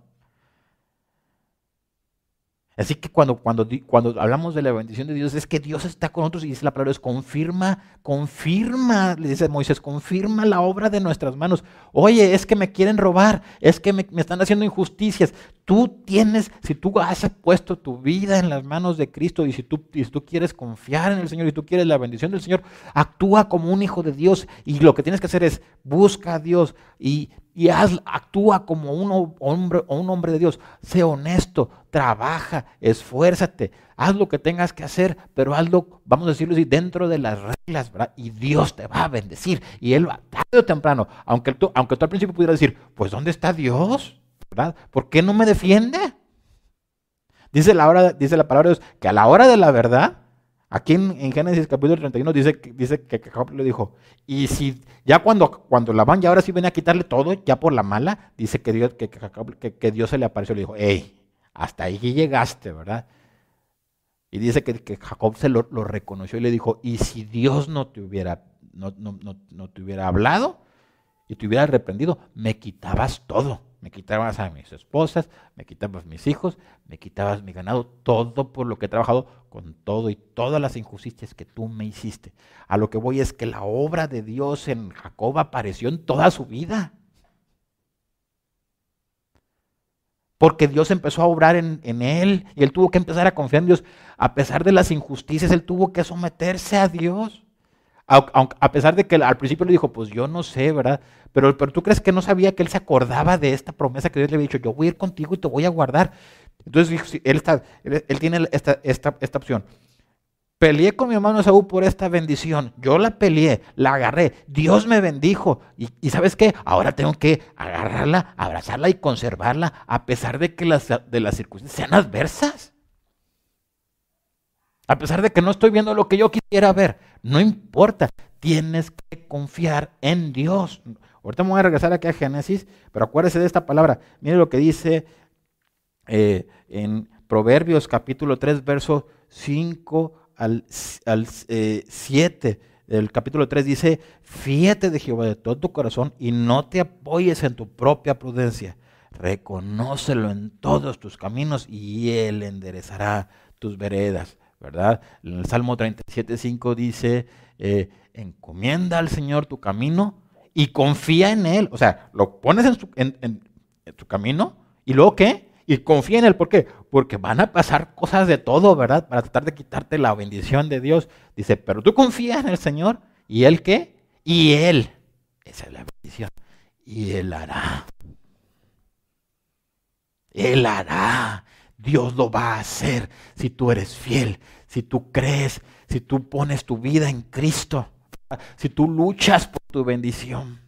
Así que cuando, cuando, cuando hablamos de la bendición de Dios, es que Dios está con nosotros y dice la palabra, es confirma, confirma, le dice Moisés, confirma la obra de nuestras manos. Oye, es que me quieren robar, es que me, están haciendo injusticias. Tú tienes, si tú has puesto tu vida en las manos de Cristo y si tú, si tú quieres confiar en el Señor y tú quieres la bendición del Señor, actúa como un hijo de Dios y lo que tienes que hacer es busca a Dios y y actúa como un hombre, un hombre de Dios. Sé honesto, trabaja, esfuérzate, haz lo que tengas que hacer, pero hazlo, vamos a decirlo así, dentro de las reglas, ¿verdad? Y Dios te va a bendecir. Y Él va tarde o temprano, aunque tú, aunque tú al principio pudieras decir, pues ¿dónde está Dios? ¿Verdad? ¿Por qué no me defiende? Dice la, hora, dice la palabra de Dios que a la hora de la verdad, Aquí en, Génesis capítulo 31 dice, dice que, Jacob le dijo, y si ya cuando, cuando Labán ya ahora sí venía a quitarle todo, ya por la mala, dice que Dios, que, que, Dios se le apareció y le dijo, hey, hasta ahí llegaste, ¿verdad? Y dice que, Jacob se lo, reconoció y le dijo, y si Dios no te hubiera, no, no, no te hubiera hablado y te hubiera arrepentido, me quitabas todo. Me quitabas a mis esposas, me quitabas mis hijos, me quitabas mi ganado, todo por lo que he trabajado con todo y todas las injusticias que tú me hiciste. A lo que voy es que la obra de Dios en Jacob apareció en toda su vida. porque Dios empezó a obrar en, él y él tuvo que empezar a confiar en Dios. A pesar de las injusticias, él tuvo que someterse a Dios. A, pesar de que al principio le dijo, pues yo no sé, ¿verdad? Pero, pero tú crees que no sabía que él se acordaba de esta promesa que Dios le había dicho, yo voy a ir contigo y te voy a guardar. Entonces él, está, él, tiene esta, opción. Peleé con mi hermano Saúl por esta bendición. Yo la peleé, la agarré. Dios me bendijo. Y, ¿sabes qué? Ahora tengo que agarrarla, abrazarla y conservarla a pesar de que las, las circunstancias sean adversas. A pesar de que no estoy viendo lo que yo quisiera ver. No importa. Tienes que confiar en Dios. Ahorita me voy a regresar aquí a Génesis, pero acuérdese de esta palabra. Mire lo que dice eh, en Proverbios capítulo 3, verso 5 al, 7 eh, del capítulo 3 dice, fíjate de Jehová de todo tu corazón y no te apoyes en tu propia prudencia. Reconócelo en todos tus caminos y Él enderezará tus veredas, ¿verdad? En el Salmo 37, 5 dice, eh, encomienda al Señor tu camino y confía en Él. O sea, lo pones en, tu camino y luego ¿qué? Y confía en Él. ¿Por qué? Porque van a pasar cosas de todo, ¿verdad? Para tratar de quitarte la bendición de Dios. Dice, pero tú confías en el Señor. ¿Y Él qué? Y Él. Esa es la bendición. Y Él hará. Él hará. Dios lo va a hacer si tú eres fiel, si tú crees, si tú pones tu vida en Cristo, si tú luchas por tu bendición.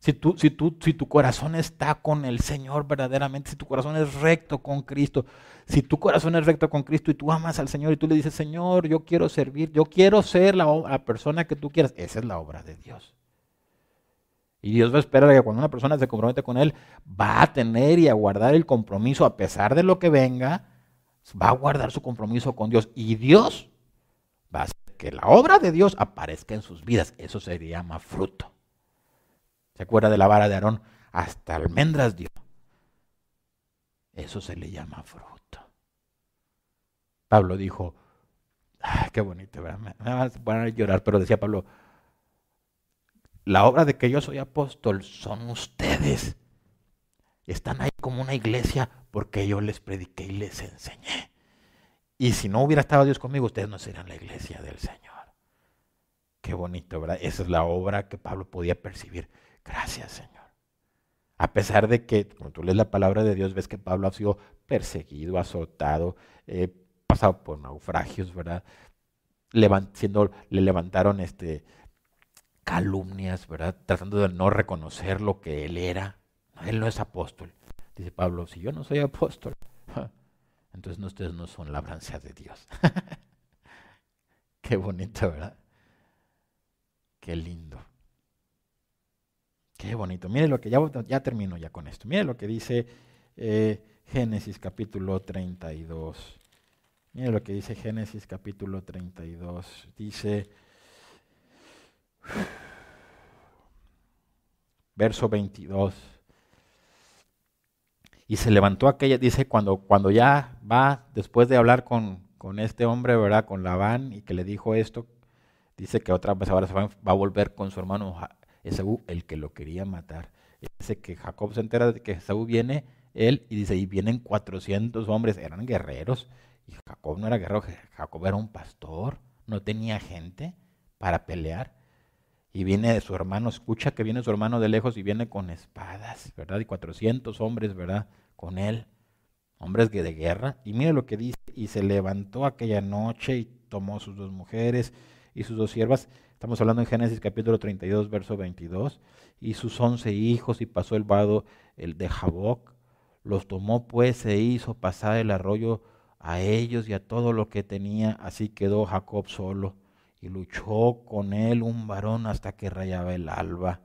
Si, tú, si, tú, si tu corazón está con el Señor verdaderamente, si tu corazón es recto con Cristo, si tu corazón es recto con Cristo y tú amas al Señor y tú le dices, Señor, yo quiero servir, yo quiero ser la, la persona que tú quieras, esa es la obra de Dios. Y Dios va a esperar que cuando una persona se compromete con Él, va a tener y a guardar el compromiso a pesar de lo que venga, va a guardar su compromiso con Dios. Y Dios va a hacer que la obra de Dios aparezca en sus vidas. Eso se llama fruto. ¿Se acuerda de la vara de Aarón? Hasta almendras dio. Eso se le llama fruto. Pablo dijo, qué bonito, ¿verdad? Me, van a llorar, pero decía Pablo, la obra de que yo soy apóstol son ustedes. Están ahí como una iglesia porque yo les prediqué y les enseñé. Y si no hubiera estado Dios conmigo, ustedes no serían la iglesia del Señor. Qué bonito, ¿verdad? Esa es la obra que Pablo podía percibir. Gracias, Señor. A pesar de que, cuando tú lees la palabra de Dios, ves que Pablo ha sido perseguido, azotado, eh, pasado por naufragios, ¿verdad? le levantaron este, calumnias, ¿verdad? Tratando de no reconocer lo que él era. Él no es apóstol. Dice Pablo, si yo no soy apóstol, entonces ustedes no son labranza de Dios. Qué bonito, ¿verdad? Qué lindo. Qué bonito. Mire lo que ya, termino ya con esto. Mire lo que dice eh, Génesis capítulo 32. Mire lo que dice Génesis capítulo 32. Dice, verso 22. Y se levantó aquella, dice, cuando, cuando ya va, después de hablar con, con este hombre, ¿verdad? Con Labán, y que le dijo esto, dice que otra vez ahora se va, va a volver con su hermano Esaú, el que lo quería matar. Dice que Jacob se entera de que Esaú viene, él, y dice, y vienen 400 hombres, eran guerreros, y Jacob no era guerrero, Jacob era un pastor, no tenía gente para pelear. Y viene su hermano, escucha que viene su hermano de lejos y viene con espadas, ¿verdad? Y 400 hombres, ¿verdad? Con él, hombres de guerra. Y mire lo que dice, y se levantó aquella noche y tomó sus dos mujeres y sus dos siervas Estamos hablando en Génesis capítulo 32, verso 22. Y sus once hijos y pasó el vado el de Jaboc. Los tomó pues e hizo pasar el arroyo a ellos y a todo lo que tenía. Así quedó Jacob solo. Y luchó con él un varón hasta que rayaba el alba.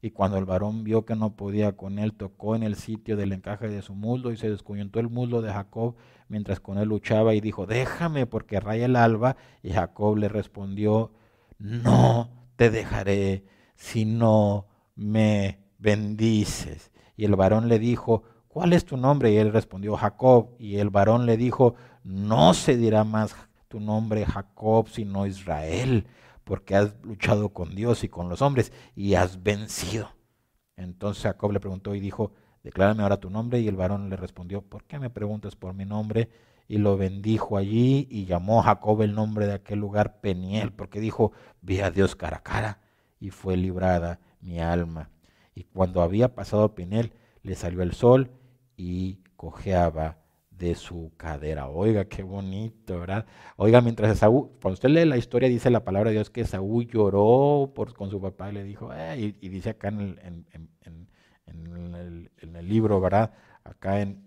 Y cuando el varón vio que no podía con él, tocó en el sitio del encaje de su muslo y se descuñentó el muslo de Jacob mientras con él luchaba y dijo, déjame porque raya el alba. Y Jacob le respondió, no te dejaré si no me bendices. Y el varón le dijo, ¿cuál es tu nombre? Y él respondió, Jacob. Y el varón le dijo, no se dirá más tu nombre Jacob, sino Israel, porque has luchado con Dios y con los hombres y has vencido. Entonces Jacob le preguntó y dijo, declárame ahora tu nombre. Y el varón le respondió, ¿por qué me preguntas por mi nombre? Y lo bendijo allí y llamó Jacob el nombre de aquel lugar Peniel, porque dijo, vi a Dios cara a cara y fue librada mi alma. Y cuando había pasado Peniel, le salió el sol y cojeaba de su cadera. Oiga, qué bonito, ¿verdad? Oiga, mientras Esaú, cuando usted lee la historia, dice la palabra de Dios que Esaú lloró por, con su papá y le dijo, eh", y, dice acá en el, en el, libro, ¿verdad? Acá en,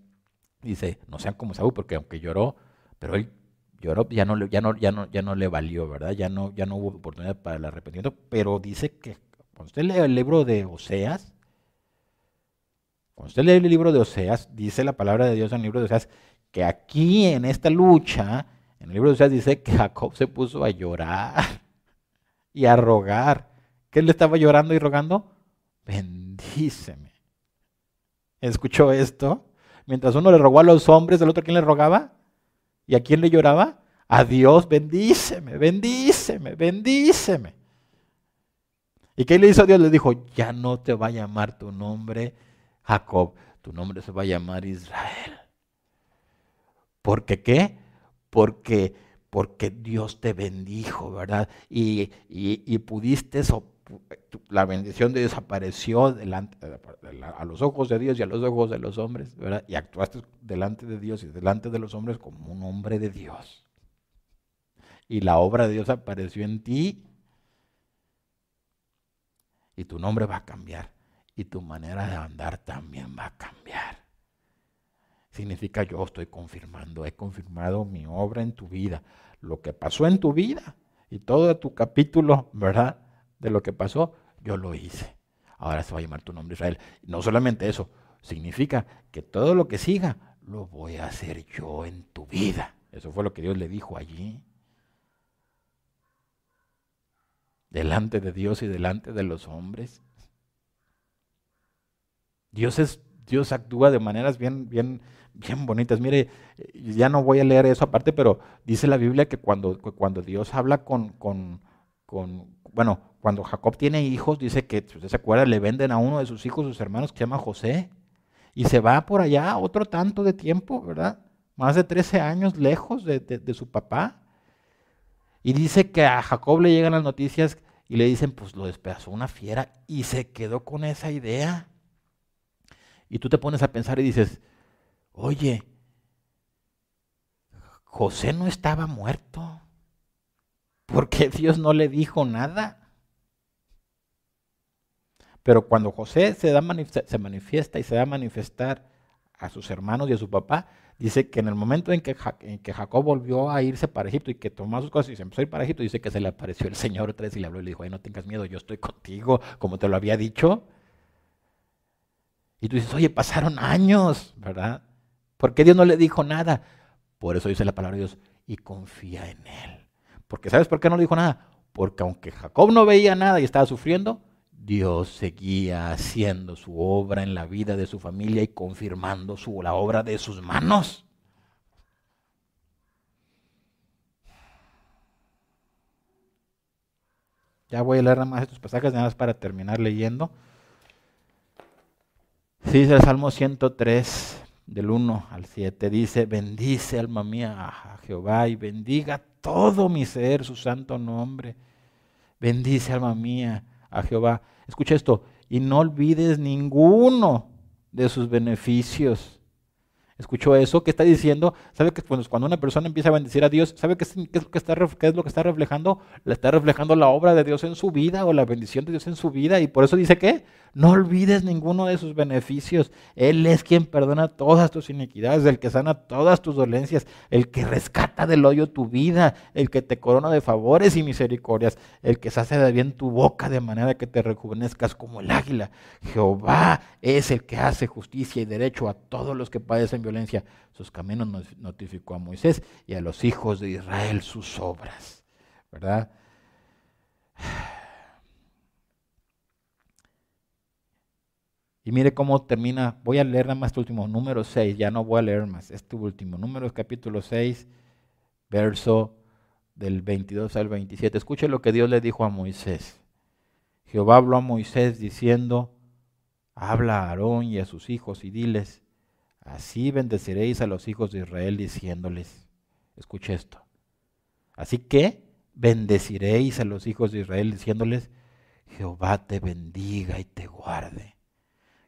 dice, no sean como Saúl, porque aunque lloró, pero él lloró, ya no, ya no, ya no, ya no le valió, ¿verdad? Ya no, ya no hubo oportunidad para el arrepentimiento, pero dice que cuando usted lee el libro de Oseas, cuando usted lee el libro de Oseas, dice la palabra de Dios en el libro de Oseas, que aquí en esta lucha, en el libro de Oseas dice que Jacob se puso a llorar y a rogar. ¿Qué le estaba llorando y rogando? Bendíceme. ¿Escuchó esto? Mientras uno le rogó a los hombres, ¿el otro a quién le rogaba? ¿Y a quién le lloraba? A Dios, bendíceme, bendíceme, bendíceme. ¿Y qué le hizo Dios? Le dijo, ya no te va a llamar tu nombre Jacob, tu nombre se va a llamar Israel. ¿Por qué qué? Porque, porque Dios te bendijo, ¿verdad? Y, y, y pudiste la bendición de Dios apareció delante, a los ojos de Dios y a los ojos de los hombres, ¿verdad? Y actuaste delante de Dios y delante de los hombres como un hombre de Dios. Y la obra de Dios apareció en ti y tu nombre va a cambiar y tu manera de andar también va a cambiar. Significa yo estoy confirmando, he confirmado mi obra en tu vida, lo que pasó en tu vida y todo tu capítulo, ¿verdad? de lo que pasó, yo lo hice. Ahora se va a llamar tu nombre Israel. No solamente eso, significa que todo lo que siga lo voy a hacer yo en tu vida. Eso fue lo que Dios le dijo allí. Delante de Dios y delante de los hombres. Dios es Dios actúa de maneras bien bien bien bonitas. Mire, ya no voy a leer eso aparte, pero dice la Biblia que cuando, cuando Dios habla con, con, bueno, cuando Jacob tiene hijos, dice que, si usted se acuerda, le venden a uno de sus hijos, sus hermanos, que se llama José, y se va por allá otro tanto de tiempo, ¿verdad? Más de 13 años lejos de, su papá. Y dice que a Jacob le llegan las noticias y le dicen, pues lo despedazó una fiera, y se quedó con esa idea. Y tú te pones a pensar y dices, oye, José no estaba muerto. ¿Por qué Dios no le dijo nada? Pero cuando José se, da se manifiesta y se da a manifestar a sus hermanos y a su papá, dice que en el momento en que, Jacob volvió a irse para Egipto y que tomó sus cosas y se empezó a ir para Egipto, dice que se le apareció el Señor otra vez y le habló y le dijo, no tengas miedo, yo estoy contigo, como te lo había dicho. Y tú dices, oye, pasaron años, ¿verdad? ¿Por qué Dios no le dijo nada? Por eso dice la palabra de Dios, y confía en Él. Porque ¿sabes por qué no le dijo nada? Porque aunque Jacob no veía nada y estaba sufriendo, Dios seguía haciendo su obra en la vida de su familia y confirmando su, la obra de sus manos. Ya voy a leer nada más estos pasajes, nada más para terminar leyendo. Dice el Salmo 103, del 1 al 7, dice, bendice alma mía a Jehová y bendiga todo mi ser su santo nombre. Bendice alma mía a Jehová. Escucha esto, y no olvides ninguno de sus beneficios ¿Escuchó eso? ¿Qué está diciendo? ¿Sabe que cuando una persona empieza a bendecir a Dios, ¿sabe qué es, lo que está, qué es lo que está reflejando? Le está reflejando la obra de Dios en su vida o la bendición de Dios en su vida. Y por eso dice que no olvides ninguno de sus beneficios. Él es quien perdona todas tus iniquidades, el que sana todas tus dolencias, el que rescata del hoyo tu vida, el que te corona de favores y misericordias, el que sacia de bien tu boca de manera que te rejuvenezcas como el águila. Jehová es el que hace justicia y derecho a todos los que padecen violencia. Sus caminos notificó a Moisés y a los hijos de Israel sus obras. ¿Verdad? Y mire cómo termina, voy a leer nada más este último, número 6, ya no voy a leer más, este último, números capítulo 6, verso del 22 al 27. Escuche lo que Dios le dijo a Moisés. Jehová habló a Moisés diciendo, habla a Aarón y a sus hijos y diles, así bendeciréis a los hijos de Israel diciéndoles, escuche esto, así que bendeciréis a los hijos de Israel diciéndoles, Jehová te bendiga y te guarde.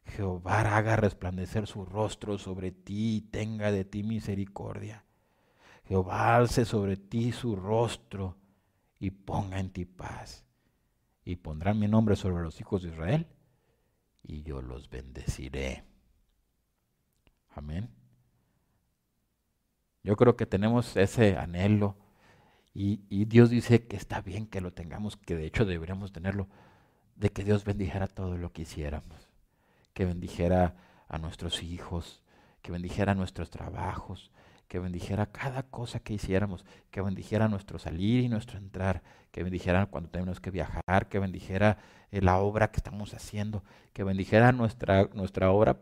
Jehová haga resplandecer su rostro sobre ti y tenga de ti misericordia. Jehová alce sobre ti su rostro y ponga en ti paz. Y pondrá mi nombre sobre los hijos de Israel y yo los bendeciré. Amén. Yo creo que tenemos ese anhelo y, y, Dios dice que está bien que lo tengamos, que de hecho deberíamos tenerlo, de que Dios bendijera todo lo que hiciéramos, que bendijera a nuestros hijos, que bendijera nuestros trabajos, que bendijera cada cosa que hiciéramos, que bendijera nuestro salir y nuestro entrar, que bendijera cuando tenemos que viajar, que bendijera eh, la obra que estamos haciendo, que bendijera nuestra, nuestra obra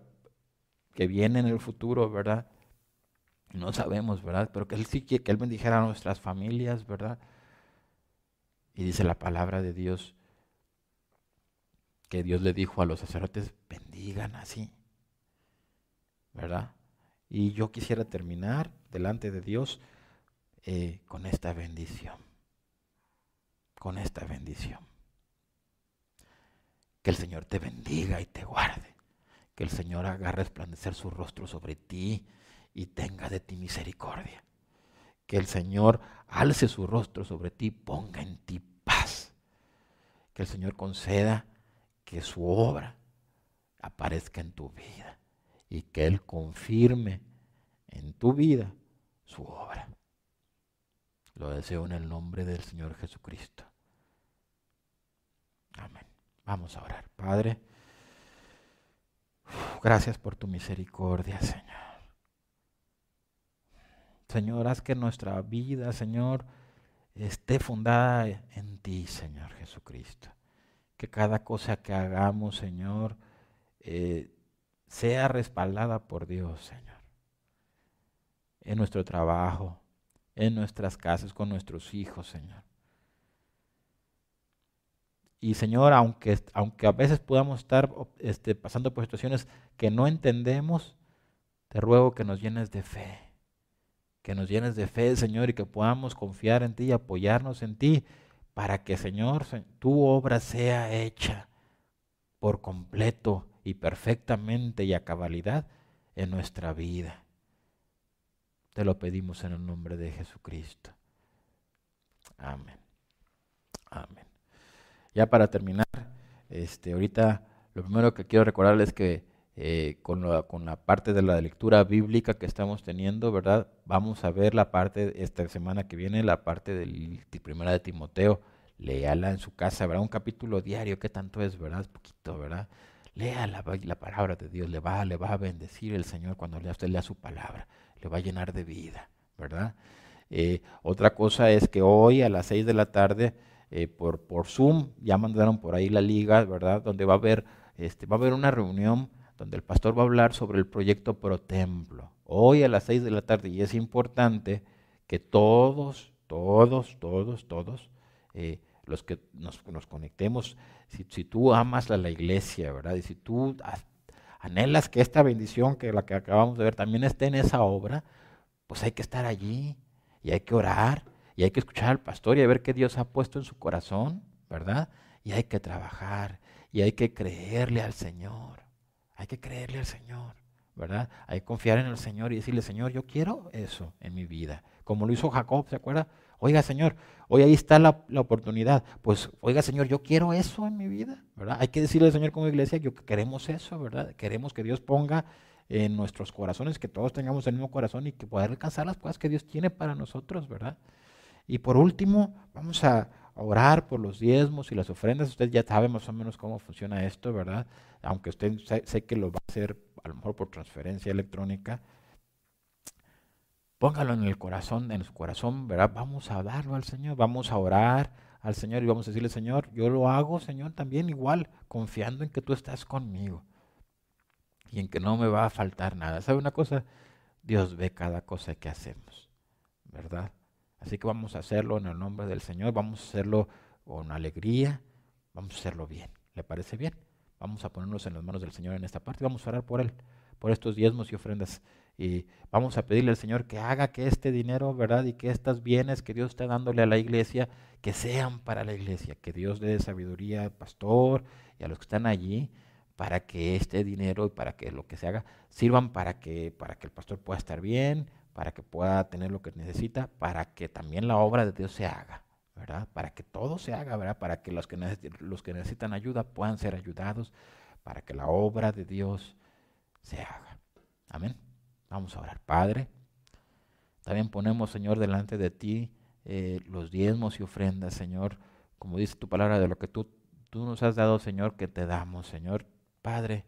que viene en el futuro, ¿verdad? No sabemos, ¿verdad? Pero que Él sí que Él bendijera a nuestras familias, ¿verdad? Y dice la palabra de Dios que Dios le dijo a los sacerdotes, bendigan así, ¿verdad? Y yo quisiera terminar delante de Dios eh, con esta bendición. Con esta bendición. Que el Señor te bendiga y te guarde. Que el Señor haga resplandecer su rostro sobre ti y tenga de ti misericordia. Que el Señor alce su rostro sobre ti, ponga en ti paz. Que el Señor conceda que su obra aparezca en tu vida y que Él confirme en tu vida su obra. Lo deseo en el nombre del Señor Jesucristo. Amén. Vamos a orar. Padre, gracias por tu misericordia, Señor. Señor, haz que nuestra vida, Señor, esté fundada en ti, Señor Jesucristo. Que cada cosa que hagamos, Señor, eh, sea respaldada por Dios, Señor. En nuestro trabajo, en nuestras casas, con nuestros hijos, Señor. Y Señor, aunque, aunque a veces podamos estar este, pasando por situaciones que no entendemos, te ruego que nos llenes de fe. Que nos llenes de fe, Señor, y que podamos confiar en ti y apoyarnos en ti para que, Señor, tu obra sea hecha por completo y perfectamente y a cabalidad en nuestra vida. Te lo pedimos en el nombre de Jesucristo. Amén. Amén. Ya para terminar, este, ahorita lo primero que quiero recordarles es que eh, con, la, con, la, parte de la lectura bíblica que estamos teniendo, ¿verdad? Vamos a ver la parte, esta semana que viene, la parte del primera de Timoteo. Léala en su casa, ¿verdad? Un capítulo diario, ¿qué tanto es, verdad? Poquito, ¿verdad? Lea la, palabra de Dios, le va, le va a bendecir el Señor cuando usted lea su palabra, le va a llenar de vida, ¿verdad? Eh, otra cosa es que hoy a las seis de la tarde, eh, por, por Zoom, ya mandaron por ahí la liga, ¿verdad? Donde va a haber, este, va a haber una reunión donde el pastor va a hablar sobre el proyecto Pro Templo. Hoy a las seis de la tarde, y es importante que todos, todos, todos, todos, eh, los que nos, conectemos, si, tú amas a la iglesia, ¿verdad? Y si tú anhelas que esta bendición, que la que acabamos de ver, también esté en esa obra, pues hay que estar allí y hay que orar y hay que escuchar al pastor y a ver qué Dios ha puesto en su corazón, ¿verdad? Y hay que trabajar y hay que creerle al Señor. Hay que creerle al Señor, ¿verdad? Hay que confiar en el Señor y decirle, Señor, yo quiero eso en mi vida. Como lo hizo Jacob, ¿se acuerda? Oiga, Señor, hoy ahí está la, oportunidad. Pues, oiga, Señor, yo quiero eso en mi vida, ¿verdad? Hay que decirle al Señor como iglesia, yo queremos eso, ¿verdad? Queremos que Dios ponga en nuestros corazones, que todos tengamos el mismo corazón y que poder alcanzar las cosas que Dios tiene para nosotros, ¿verdad? Y por último, vamos a orar por los diezmos y las ofrendas. Usted ya sabe más o menos cómo funciona esto, ¿verdad? Aunque usted sé que lo va a hacer a lo mejor por transferencia electrónica, Póngalo en el corazón, en su corazón, ¿verdad? Vamos a darlo al Señor, vamos a orar al Señor y vamos a decirle, Señor, yo lo hago, Señor, también igual, confiando en que tú estás conmigo y en que no me va a faltar nada. ¿Sabe una cosa? Dios ve cada cosa que hacemos, ¿verdad? Así que vamos a hacerlo en el nombre del Señor, vamos a hacerlo con alegría, vamos a hacerlo bien. ¿Le parece bien? Vamos a ponernos en las manos del Señor en esta parte vamos a orar por Él, por estos diezmos y ofrendas. Y vamos a pedirle al Señor que haga que este dinero, ¿verdad? Y que estos bienes que Dios está dándole a la iglesia, que sean para la iglesia. Que Dios dé sabiduría al pastor y a los que están allí para que este dinero y para que lo que se haga sirvan para que, para que el pastor pueda estar bien, para que pueda tener lo que necesita, para que también la obra de Dios se haga, ¿verdad? Para que todo se haga, ¿verdad? Para que los que, necesitan ayuda puedan ser ayudados, para que la obra de Dios se haga. Amén. Vamos a orar. Padre, también ponemos, Señor, delante de ti eh, los diezmos y ofrendas, Señor, como dice tu palabra, de lo que tú, tú nos has dado, Señor, que te damos, Señor. Padre,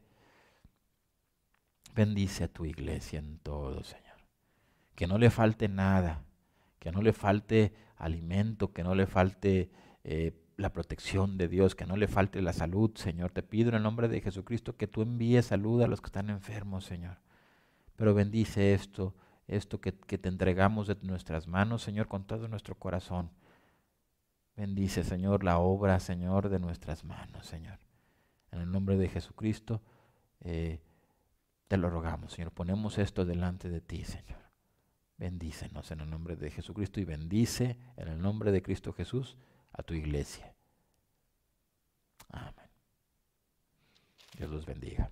bendice a tu iglesia en todo, Señor que no le falte nada, que no le falte alimento, que no le falte eh, la protección de Dios, que no le falte la salud, Señor. Te pido en el nombre de Jesucristo que tú envíes salud a los que están enfermos, Señor. Pero bendice esto, esto que, te entregamos de nuestras manos, Señor, con todo nuestro corazón. Bendice, Señor, la obra, Señor, de nuestras manos, Señor. En el nombre de Jesucristo, eh, te lo rogamos, Señor. Ponemos esto delante de ti, Señor. Bendícenos en el nombre de Jesucristo y bendice en el nombre de Cristo Jesús a tu iglesia. Amén. Dios los bendiga.